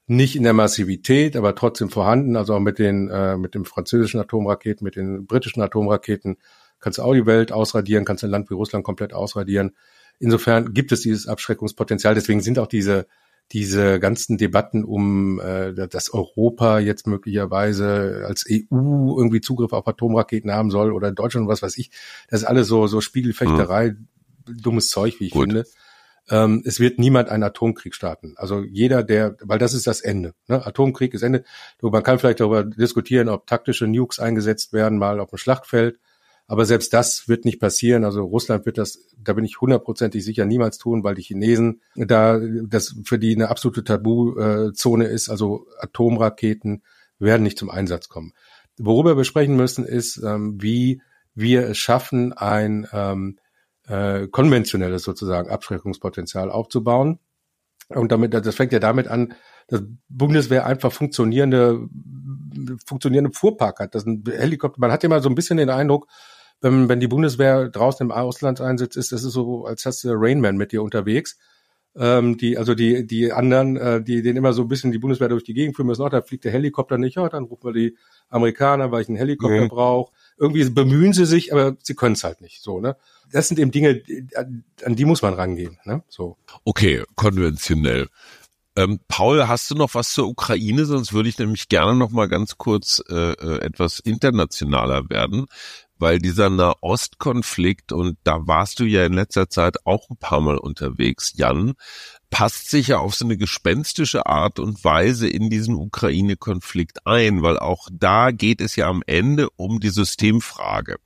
Speaker 1: nicht in der Massivität, aber trotzdem vorhanden. Also auch mit den äh, mit den französischen Atomraketen, mit den britischen Atomraketen kannst du auch die Welt ausradieren, kannst ein Land wie Russland komplett ausradieren. Insofern gibt es dieses Abschreckungspotenzial. Deswegen sind auch diese diese ganzen Debatten um äh, dass Europa jetzt möglicherweise als EU irgendwie Zugriff auf Atomraketen haben soll oder Deutschland was weiß ich, das ist alles so so Spiegelfechterei, mhm. dummes Zeug, wie ich Gut. finde. Ähm, es wird niemand einen Atomkrieg starten. Also jeder, der, weil das ist das Ende. Ne? Atomkrieg ist Ende. Man kann vielleicht darüber diskutieren, ob taktische Nukes eingesetzt werden, mal auf dem Schlachtfeld. Aber selbst das wird nicht passieren. Also Russland wird das, da bin ich hundertprozentig sicher, niemals tun, weil die Chinesen da das für die eine absolute Tabuzone ist. Also Atomraketen werden nicht zum Einsatz kommen. Worüber wir sprechen müssen, ist, ähm, wie wir es schaffen, ein ähm, äh, konventionelles sozusagen Abschreckungspotenzial aufzubauen. Und damit, das fängt ja damit an, dass Bundeswehr einfach funktionierende, funktionierende Fuhrpark hat. Das ein Helikopter. Man hat immer so ein bisschen den Eindruck, wenn, wenn die Bundeswehr draußen im Auslandseinsatz ist, das ist so, als hast du Rainman mit dir unterwegs. Ähm, die, also die, die anderen, äh, die den immer so ein bisschen die Bundeswehr durch die Gegend führen müssen, auch da fliegt der Helikopter nicht, ja, dann rufen wir die Amerikaner, weil ich einen Helikopter mhm. brauche. Irgendwie bemühen sie sich, aber sie können es halt nicht. So, ne? Das sind eben Dinge, an die muss man rangehen. Ne? So.
Speaker 3: Okay, konventionell. Ähm, Paul, hast du noch was zur Ukraine? Sonst würde ich nämlich gerne noch mal ganz kurz äh, äh etwas internationaler werden weil dieser Nahostkonflikt, und da warst du ja in letzter Zeit auch ein paar Mal unterwegs, Jan, passt sich ja auf so eine gespenstische Art und Weise in diesen Ukraine-Konflikt ein, weil auch da geht es ja am Ende um die Systemfrage.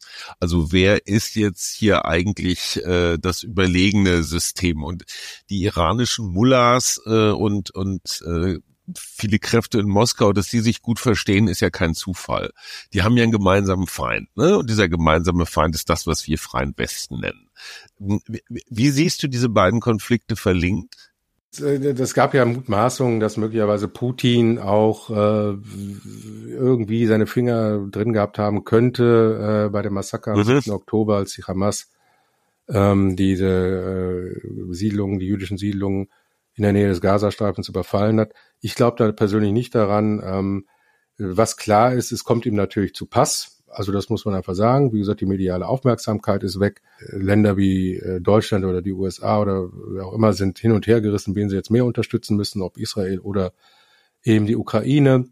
Speaker 3: Also wer ist jetzt hier eigentlich äh, das überlegene System? Und die iranischen Mullahs äh, und, und äh, viele Kräfte in Moskau, dass die sich gut verstehen, ist ja kein Zufall. Die haben ja einen gemeinsamen Feind, ne? Und dieser gemeinsame Feind ist das, was wir Freien Westen nennen. Wie, wie siehst du diese beiden Konflikte verlinkt?
Speaker 1: Das gab ja Mutmaßungen, dass möglicherweise Putin auch äh, irgendwie seine Finger drin gehabt haben könnte äh, bei dem Massaker am 7. Mhm. Oktober, als die Hamas ähm, diese äh, Siedlungen, die jüdischen Siedlungen in der Nähe des Gazastreifens überfallen hat. Ich glaube da persönlich nicht daran. Ähm, was klar ist, es kommt ihm natürlich zu Pass. Also das muss man einfach sagen. Wie gesagt, die mediale Aufmerksamkeit ist weg. Länder wie äh, Deutschland oder die USA oder wer auch immer sind hin und her gerissen, wen sie jetzt mehr unterstützen müssen, ob Israel oder eben die Ukraine.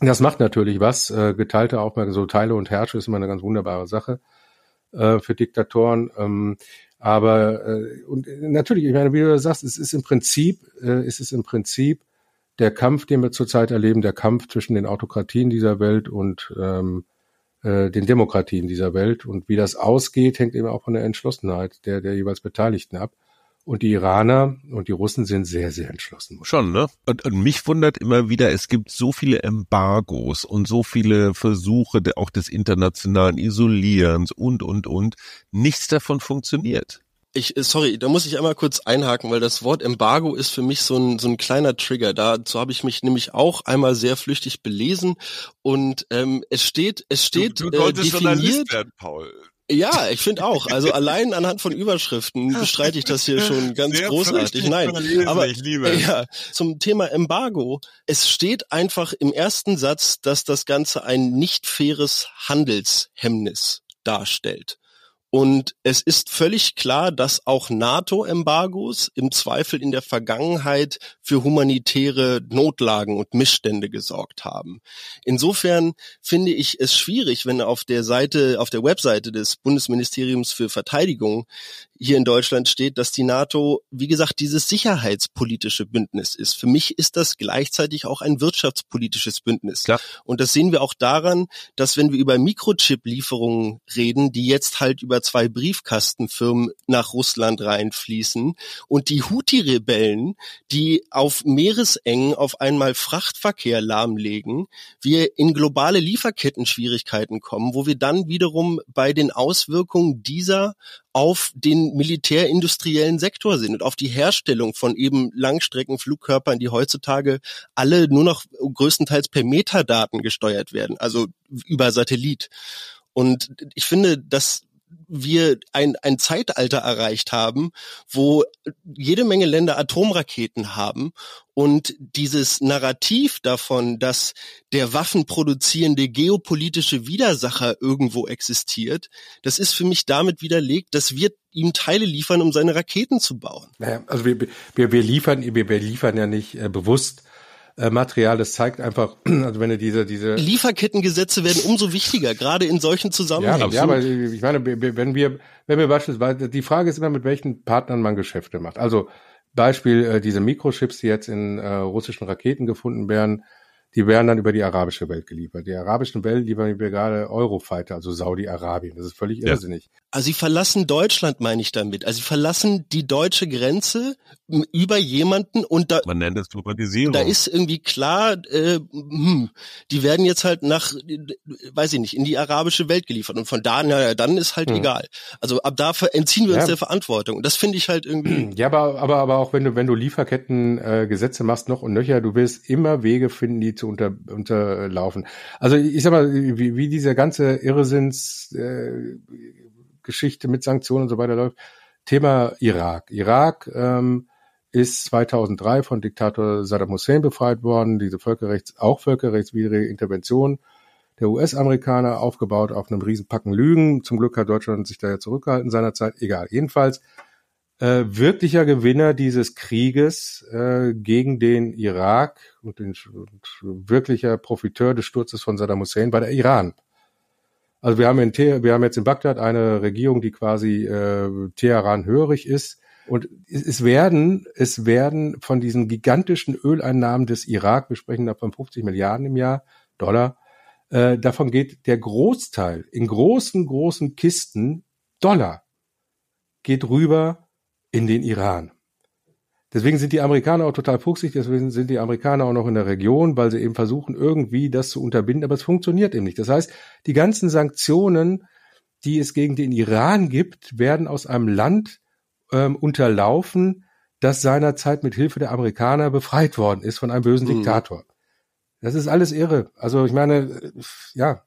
Speaker 1: Das macht natürlich was. Äh, geteilte Aufmerksamkeit, so Teile und Herrsche ist immer eine ganz wunderbare Sache äh, für Diktatoren. Ähm, aber und natürlich, ich meine, wie du sagst, es ist im Prinzip, es ist im Prinzip der Kampf, den wir zurzeit erleben, der Kampf zwischen den Autokratien dieser Welt und ähm, äh, den Demokratien dieser Welt. Und wie das ausgeht, hängt eben auch von der Entschlossenheit der, der jeweils Beteiligten ab. Und die Iraner und die Russen sind sehr, sehr entschlossen.
Speaker 3: Schon, ne? Und, und mich wundert immer wieder, es gibt so viele Embargos und so viele Versuche auch des internationalen Isolierens und, und, und. Nichts davon funktioniert.
Speaker 2: Ich, äh, sorry, da muss ich einmal kurz einhaken, weil das Wort Embargo ist für mich so ein, so ein kleiner Trigger. Dazu habe ich mich nämlich auch einmal sehr flüchtig belesen und ähm, es steht, es steht du, du äh, definiert. Werden, Paul. Ja, ich finde auch. Also *laughs* allein anhand von Überschriften bestreite ich das hier schon ganz Sehr großartig. Nein, aber ja, zum Thema Embargo. Es steht einfach im ersten Satz, dass das Ganze ein nicht faires Handelshemmnis darstellt. Und es ist völlig klar, dass auch NATO-Embargos im Zweifel in der Vergangenheit für humanitäre Notlagen und Missstände gesorgt haben. Insofern finde ich es schwierig, wenn auf der Seite, auf der Webseite des Bundesministeriums für Verteidigung hier in Deutschland steht, dass die NATO, wie gesagt, dieses sicherheitspolitische Bündnis ist. Für mich ist das gleichzeitig auch ein wirtschaftspolitisches Bündnis. Klar. Und das sehen wir auch daran, dass wenn wir über Mikrochip-Lieferungen reden, die jetzt halt über zwei Briefkastenfirmen nach Russland reinfließen und die Houthi-Rebellen, die auf Meeresengen auf einmal Frachtverkehr lahmlegen, wir in globale Lieferketten-Schwierigkeiten kommen, wo wir dann wiederum bei den Auswirkungen dieser auf den militärindustriellen Sektor sind und auf die Herstellung von eben Langstreckenflugkörpern, die heutzutage alle nur noch größtenteils per Metadaten gesteuert werden, also über Satellit. Und ich finde, dass wir ein, ein Zeitalter erreicht haben, wo jede Menge Länder Atomraketen haben und dieses Narrativ davon, dass der waffenproduzierende geopolitische Widersacher irgendwo existiert, das ist für mich damit widerlegt, dass wir ihm Teile liefern, um seine Raketen zu bauen.
Speaker 1: Naja, also wir, wir, wir liefern, wir, wir liefern ja nicht äh, bewusst äh, Material. Das zeigt einfach, *clears throat* also wenn du diese diese
Speaker 2: Lieferkettengesetze werden umso wichtiger, gerade in solchen Zusammenhängen.
Speaker 1: Ja, ja, aber ich meine, wenn wir wenn wir beispielsweise die Frage ist immer, mit welchen Partnern man Geschäfte macht. Also Beispiel äh, diese Mikrochips, die jetzt in äh, russischen Raketen gefunden werden die werden dann über die arabische Welt geliefert. Die arabischen Welt liefern wir gerade Eurofighter, also Saudi-Arabien. Das ist völlig ja. irrsinnig.
Speaker 2: Also sie verlassen Deutschland, meine ich damit. Also sie verlassen die deutsche Grenze über jemanden und da
Speaker 3: man nennt es Globalisierung.
Speaker 2: Da ist irgendwie klar, äh, hm, die werden jetzt halt nach, weiß ich nicht, in die arabische Welt geliefert und von da, naja, dann ist halt hm. egal. Also ab da entziehen wir ja. uns der Verantwortung. Das finde ich halt irgendwie. *clears throat*
Speaker 1: Ja, aber aber aber auch wenn du wenn du Lieferketten äh, Gesetze mast noch und nöcher, du willst immer Wege finden, die zu unter, unterlaufen. Also ich sag mal, wie, wie diese ganze Irrsinns äh, Geschichte mit Sanktionen und so weiter läuft. Thema Irak. Irak ähm, ist 2003 von Diktator Saddam Hussein befreit worden. Diese Völkerrechts, auch völkerrechtswidrige Intervention der US-Amerikaner aufgebaut auf einem Riesenpacken Lügen. Zum Glück hat Deutschland sich da ja zurückgehalten seinerzeit. Egal. Jedenfalls äh, wirklicher Gewinner dieses Krieges äh, gegen den Irak und, den, und wirklicher Profiteur des Sturzes von Saddam Hussein war der Iran. Also wir haben, in wir haben jetzt in Bagdad eine Regierung, die quasi äh, Teheran hörig ist. Und es werden, es werden von diesen gigantischen Öleinnahmen des Irak, wir sprechen da von 50 Milliarden im Jahr, Dollar, äh, davon geht der Großteil in großen, großen Kisten Dollar geht rüber in den Iran. Deswegen sind die Amerikaner auch total fuchsig, deswegen sind die Amerikaner auch noch in der Region, weil sie eben versuchen, irgendwie das zu unterbinden, aber es funktioniert eben nicht. Das heißt, die ganzen Sanktionen, die es gegen den Iran gibt, werden aus einem Land ähm, unterlaufen, das seinerzeit mit Hilfe der Amerikaner befreit worden ist von einem bösen mhm. Diktator. Das ist alles irre. Also ich meine, äh, ja,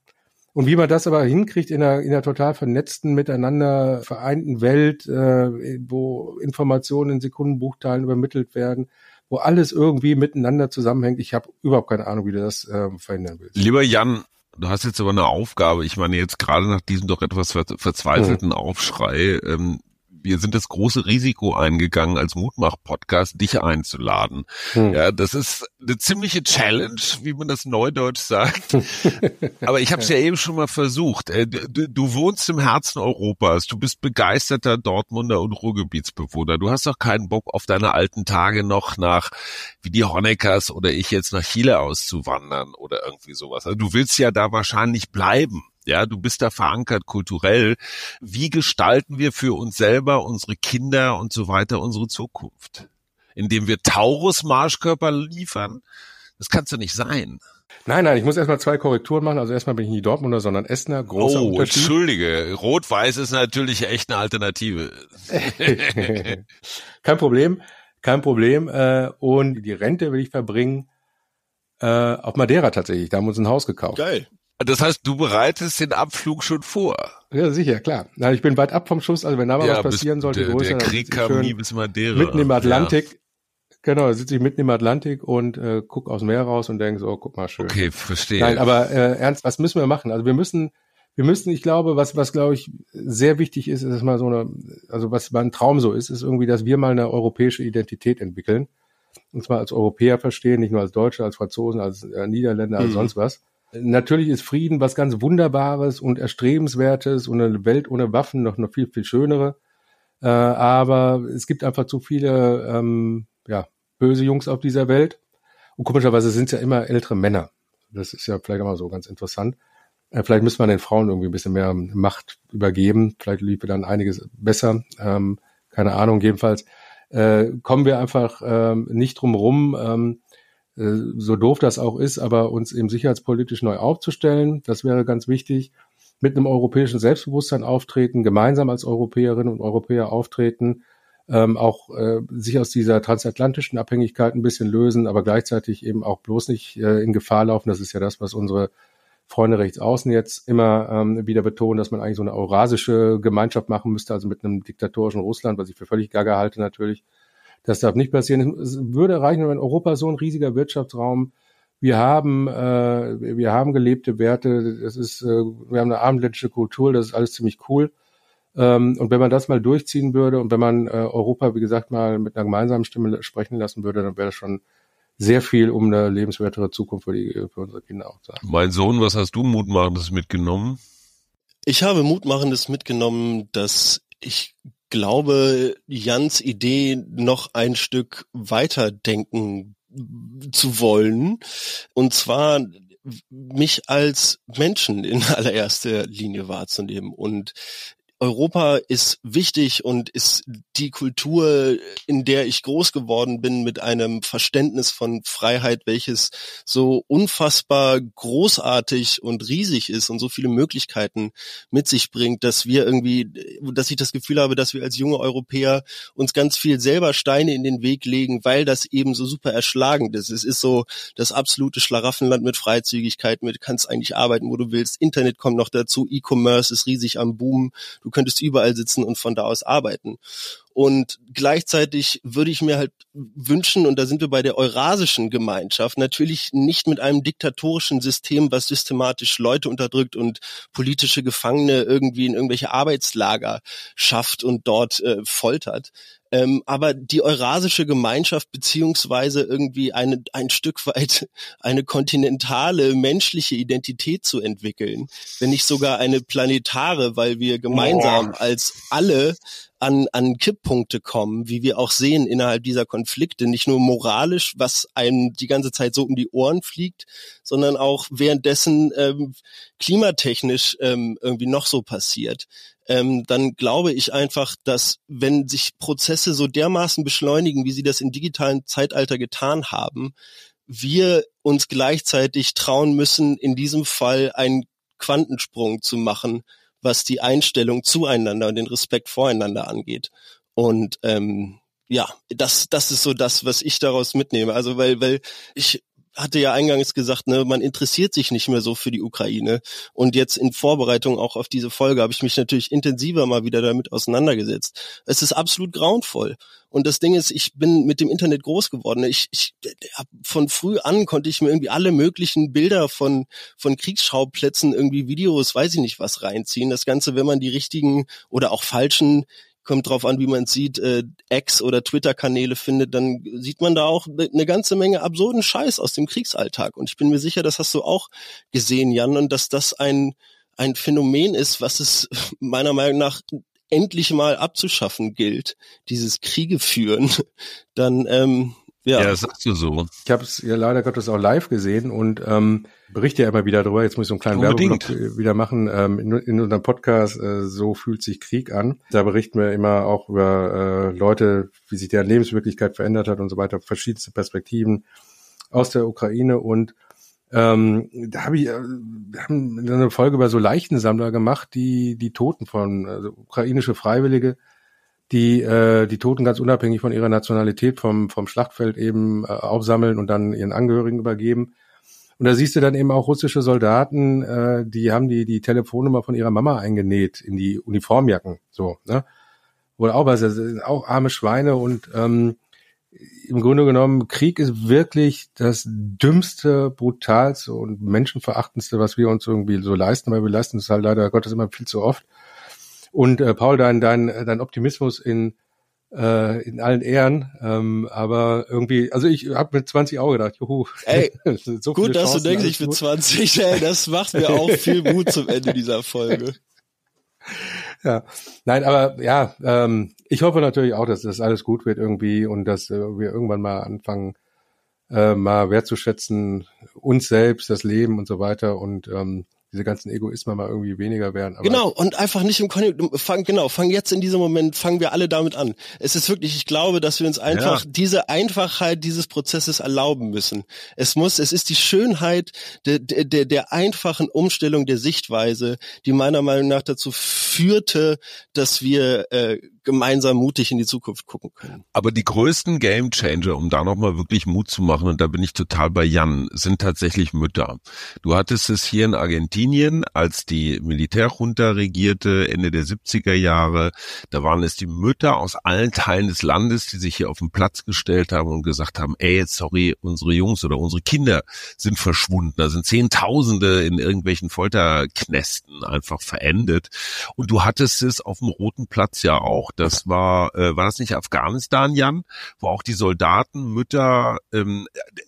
Speaker 1: und wie man das aber hinkriegt in einer, in einer total vernetzten, miteinander vereinten Welt, äh, wo Informationen in Sekundenbuchteilen übermittelt werden, wo alles irgendwie miteinander zusammenhängt. Ich habe überhaupt keine Ahnung, wie du das äh, verhindern willst.
Speaker 3: Lieber Jan, du hast jetzt aber eine Aufgabe. Ich meine, jetzt gerade nach diesem doch etwas verzweifelten mhm. Aufschrei, ähm, wir sind das große Risiko eingegangen, als Mutmach-Podcast dich einzuladen. Hm. Ja, das ist eine ziemliche Challenge, wie man das neudeutsch sagt. *laughs* Aber ich habe es ja eben schon mal versucht. Äh, du, du, wohnst im Herzen Europas. Du bist begeisterter Dortmunder und Ruhrgebietsbewohner. Du hast doch keinen Bock auf deine alten Tage noch nach, wie die Honeckers oder ich jetzt nach Chile auszuwandern oder irgendwie sowas. Also du willst ja da wahrscheinlich bleiben. Ja, du bist da verankert kulturell. Wie gestalten wir für uns selber, unsere Kinder und so weiter unsere Zukunft? Indem wir Taurus-Marschkörper liefern? Das kannst du nicht sein.
Speaker 1: Nein, nein, ich muss erstmal zwei Korrekturen machen. Also erstmal bin ich nicht Dortmunder, sondern Essener.
Speaker 3: Großer oh, Unterschied. Entschuldige. Rot-Weiß ist natürlich echt eine Alternative. *laughs* *laughs*
Speaker 1: kein Problem, kein Problem. Äh, und die Rente will ich verbringen äh, auf Madeira tatsächlich. Da haben wir uns ein Haus gekauft.
Speaker 3: Geil. Das heißt, du bereitest den Abflug schon vor.
Speaker 1: Ja, sicher, klar. Na, ich bin weit ab vom Schuss, also wenn da mal ja, was passieren sollte,
Speaker 3: der, der Krieg kam nie bis Madeira.
Speaker 1: Mitten im Atlantik. Ja. Genau, da sitze ich mitten im Atlantik und äh, guck aus dem Meer raus und denke so, oh, guck mal schön.
Speaker 3: Okay, verstehe.
Speaker 1: Nein, aber äh, ernst, was müssen wir machen? Also wir müssen, wir müssen, ich glaube, was, was glaube ich sehr wichtig ist, ist mal so eine, also was mein Traum so ist, ist irgendwie, dass wir mal eine europäische Identität entwickeln. Und zwar als Europäer verstehen, nicht nur als Deutsche, als Franzosen, als äh, Niederländer, als mhm. sonst was Natürlich ist Frieden was ganz Wunderbares und Erstrebenswertes und eine Welt ohne Waffen noch, noch viel, viel schönere. Äh, aber es gibt einfach zu viele ähm, ja, böse Jungs auf dieser Welt. Und komischerweise sind es ja immer ältere Männer. Das ist ja vielleicht auch mal so ganz interessant. Äh, vielleicht müssen wir den Frauen irgendwie ein bisschen mehr Macht übergeben. Vielleicht liefe dann einiges besser. Ähm, keine Ahnung. Jedenfalls äh, kommen wir einfach ähm, nicht drum rum, ähm, äh, so doof das auch ist, aber uns eben sicherheitspolitisch neu aufzustellen. Das wäre ganz wichtig. Mit einem europäischen Selbstbewusstsein auftreten, gemeinsam als Europäerinnen und Europäer auftreten, ähm, auch äh, sich aus dieser transatlantischen Abhängigkeit ein bisschen lösen, aber gleichzeitig eben auch bloß nicht äh, in Gefahr laufen. Das ist ja das, was unsere Freunde rechts außen jetzt immer ähm, wieder betonen, dass man eigentlich so eine eurasische Gemeinschaft machen müsste, also mit einem diktatorischen Russland, was ich für völlig gaga halte natürlich. Das darf nicht passieren. Es würde reichen, wenn Europa so ein riesiger Wirtschaftsraum wir haben, äh, wir haben gelebte Werte, das ist, äh, wir haben eine abendländische Kultur, das ist alles ziemlich cool. Ähm, und wenn man das mal durchziehen würde und wenn man äh, Europa, wie gesagt, mal mit einer gemeinsamen Stimme sprechen lassen würde, dann wäre das schon sehr viel, um eine lebenswertere Zukunft für, die, für unsere Kinder auch zu haben.
Speaker 3: Mein Sohn, was hast du Mutmachendes mitgenommen?
Speaker 2: Ich habe Mutmachendes mitgenommen, dass ich glaube, Jans Idee noch ein Stück weiter denken zu wollen. Und zwar mich als Menschen in *laughs* allererster Linie wahrzunehmen und Europa ist wichtig und ist die Kultur, in der ich groß geworden bin, mit einem Verständnis von Freiheit, welches so unfassbar großartig und riesig ist und so viele Möglichkeiten mit sich bringt, dass wir irgendwie, dass ich das Gefühl habe, dass wir als junge Europäer uns ganz viel selber Steine in den Weg legen, weil das eben so super erschlagend ist. Es ist so das absolute Schlaraffenland mit Freizügigkeit, mit kannst eigentlich arbeiten, wo du willst. Internet kommt noch dazu, E-Commerce ist riesig am Boom du könntest überall sitzen und von da aus arbeiten. Und gleichzeitig würde ich mir halt wünschen, und da sind wir bei der eurasischen Gemeinschaft, natürlich nicht mit einem diktatorischen System, was systematisch Leute unterdrückt und politische Gefangene irgendwie in irgendwelche Arbeitslager schafft und dort äh, foltert, ähm, aber die eurasische Gemeinschaft beziehungsweise irgendwie eine, ein Stück weit eine kontinentale menschliche Identität zu entwickeln, wenn nicht sogar eine planetare, weil wir gemeinsam als alle an, an Kipppunkte kommen, wie wir auch sehen innerhalb dieser Konflikte, nicht nur moralisch, was einem die ganze Zeit so um die Ohren fliegt, sondern auch währenddessen ähm, klimatechnisch ähm, irgendwie noch so passiert ähm, dann glaube ich einfach, dass wenn sich Prozesse so dermaßen beschleunigen, wie sie das im digitalen Zeitalter getan haben, wir uns gleichzeitig trauen müssen, in diesem Fall einen Quantensprung zu machen, was die Einstellung zueinander und den Respekt voreinander angeht. Und ähm, ja, das, das ist so das, was ich daraus mitnehme. Also weil, weil ich hatte ja eingangs gesagt, ne, man interessiert sich nicht mehr so für die Ukraine. Und jetzt in Vorbereitung auch auf diese Folge habe ich mich natürlich intensiver mal wieder damit auseinandergesetzt. Es ist absolut grauenvoll. Und das Ding ist, ich bin mit dem Internet groß geworden. Ich, ich von früh an konnte ich mir irgendwie alle möglichen Bilder von von Kriegsschauplätzen, irgendwie Videos, weiß ich nicht was reinziehen. Das Ganze, wenn man die richtigen oder auch falschen kommt drauf an, wie man sieht, äh, Ex- oder Twitter-Kanäle findet, dann sieht man da auch eine ne ganze Menge absurden Scheiß aus dem Kriegsalltag. Und ich bin mir sicher, das hast du auch gesehen, Jan, und dass das ein, ein Phänomen ist, was es *laughs* meiner Meinung nach endlich mal abzuschaffen gilt, dieses Kriege führen, *laughs* dann ähm, ja.
Speaker 3: ja, das sagst du so.
Speaker 1: Ich habe es ja leider Gottes auch live gesehen und ähm, berichte ja immer wieder darüber. Jetzt muss ich so einen kleinen Werbeblock wieder machen. Ähm, in, in unserem Podcast äh, So fühlt sich Krieg an. Da berichten wir immer auch über äh, Leute, wie sich deren Lebenswirklichkeit verändert hat und so weiter, verschiedenste Perspektiven aus der Ukraine und ähm, da habe ich, äh, haben eine Folge über so Leichensammler gemacht, die die Toten von also ukrainische Freiwillige die äh, die Toten ganz unabhängig von ihrer Nationalität vom, vom Schlachtfeld eben äh, aufsammeln und dann ihren Angehörigen übergeben. Und da siehst du dann eben auch russische Soldaten, äh, die haben die, die Telefonnummer von ihrer Mama eingenäht in die Uniformjacken. So, ne? Oder auch was, das sind auch arme Schweine und ähm, im Grunde genommen, Krieg ist wirklich das dümmste, brutalste und menschenverachtendste, was wir uns irgendwie so leisten, weil wir leisten es halt leider Gottes immer viel zu oft. Und äh, Paul, dein, dein, dein Optimismus in, äh, in allen Ehren, ähm, aber irgendwie, also ich habe mit 20 auch gedacht, juhu.
Speaker 2: Ey, *laughs* so gut, dass Chancen, du denkst, ich bin 20, ey, das macht mir auch *laughs* viel Mut zum Ende dieser Folge.
Speaker 1: Ja, nein, aber ja, ähm, ich hoffe natürlich auch, dass das alles gut wird irgendwie und dass äh, wir irgendwann mal anfangen, äh, mal wertzuschätzen, uns selbst, das Leben und so weiter. Und ähm, diese ganzen Egoismen mal irgendwie weniger werden.
Speaker 6: genau, und einfach nicht im Konjunktur, fang, genau, fang jetzt in diesem Moment, fangen wir alle damit an. Es ist wirklich, ich glaube, dass wir uns einfach ja. diese Einfachheit dieses Prozesses erlauben müssen. Es muss, es ist die Schönheit der, der, der einfachen Umstellung der Sichtweise, die meiner Meinung nach dazu führte, dass wir äh, gemeinsam mutig in die Zukunft gucken können.
Speaker 3: Aber die größten Game Changer, um da nochmal wirklich Mut zu machen, und da bin ich total bei Jan, sind tatsächlich Mütter. Du hattest es hier in Argentinien, als die Militärjunta regierte, Ende der 70er Jahre, da waren es die Mütter aus allen Teilen des Landes, die sich hier auf den Platz gestellt haben und gesagt haben, ey, sorry, unsere Jungs oder unsere Kinder sind verschwunden. Da sind Zehntausende in irgendwelchen Folterknästen einfach verendet. Und du hattest es auf dem Roten Platz ja auch. Das war, äh, war das nicht Afghanistan, Jan, wo auch die Soldaten, Mütter, ähm,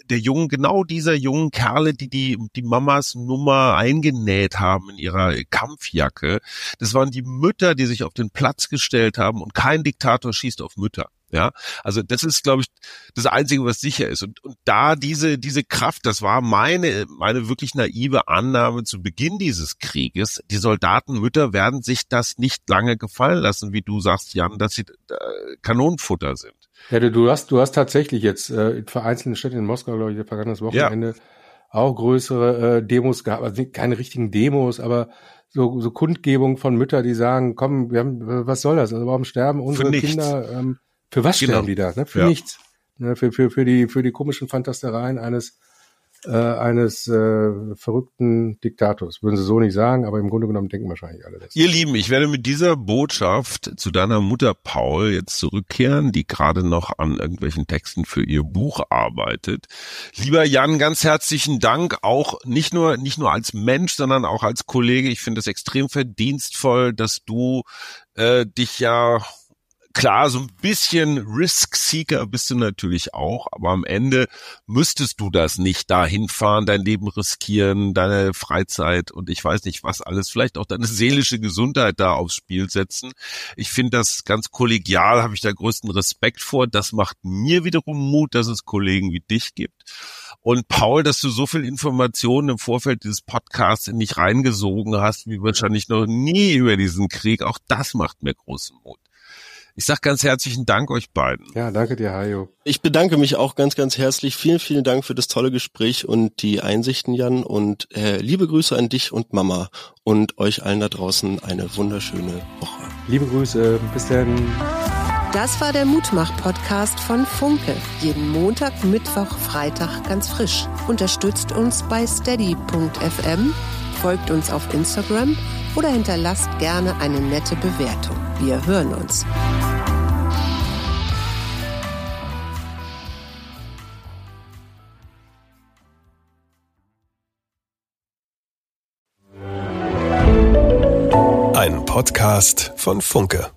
Speaker 3: der jungen, genau dieser jungen Kerle, die die, die Mamas Nummer eingenäht haben in ihrer Kampfjacke, das waren die Mütter, die sich auf den Platz gestellt haben und kein Diktator schießt auf Mütter. Ja, also das ist, glaube ich, das Einzige, was sicher ist. Und, und da diese, diese Kraft, das war meine, meine wirklich naive Annahme zu Beginn dieses Krieges. Die Soldatenmütter werden sich das nicht lange gefallen lassen, wie du sagst, Jan, dass sie äh, Kanonenfutter sind.
Speaker 1: Ja, du, du hast, du hast tatsächlich jetzt äh, für einzelne Städte in Moskau, glaube ich, vergangenes Wochenende ja. auch größere äh, Demos gehabt, also keine richtigen Demos, aber so, so Kundgebung von Mütter, die sagen, komm, wir haben, was soll das? Also warum sterben unsere Kinder? Ähm, für was genau. sterben die da? Ne? Für ja. nichts. Ne? Für, für, für, die, für die komischen Fantastereien eines, äh, eines äh, verrückten Diktators. Würden sie so nicht sagen, aber im Grunde genommen denken wahrscheinlich alle das.
Speaker 3: Ihr Lieben, ich werde mit dieser Botschaft zu deiner Mutter Paul jetzt zurückkehren, die gerade noch an irgendwelchen Texten für ihr Buch arbeitet. Lieber Jan, ganz herzlichen Dank, auch nicht nur, nicht nur als Mensch, sondern auch als Kollege. Ich finde es extrem verdienstvoll, dass du äh, dich ja klar, so ein bisschen Risk-Seeker bist du natürlich auch, aber am Ende müsstest du das nicht dahin fahren, dein Leben riskieren, deine Freizeit und ich weiß nicht was alles, vielleicht auch deine seelische Gesundheit da aufs Spiel setzen. Ich finde das ganz kollegial, habe ich da größten Respekt vor. Das macht mir wiederum Mut, dass es Kollegen wie dich gibt. Und Paul, dass du so viel Informationen im Vorfeld dieses Podcasts in dich reingesogen hast, wie wahrscheinlich noch nie über diesen Krieg, auch das macht mir großen Mut. Ich sage ganz herzlichen Dank euch beiden.
Speaker 1: Ja, danke dir, Hajo.
Speaker 6: Ich bedanke mich auch ganz, ganz herzlich. Vielen, vielen Dank für das tolle Gespräch und die Einsichten, Jan. Und äh, liebe Grüße an dich und Mama und euch allen da draußen eine wunderschöne Woche.
Speaker 1: Liebe Grüße, bis dann.
Speaker 7: Das war der Mutmach-Podcast von Funke. Jeden Montag, Mittwoch, Freitag ganz frisch. Unterstützt uns bei steady.fm, folgt uns auf Instagram oder hinterlasst gerne eine nette Bewertung. Wir hören uns.
Speaker 8: Ein Podcast von Funke.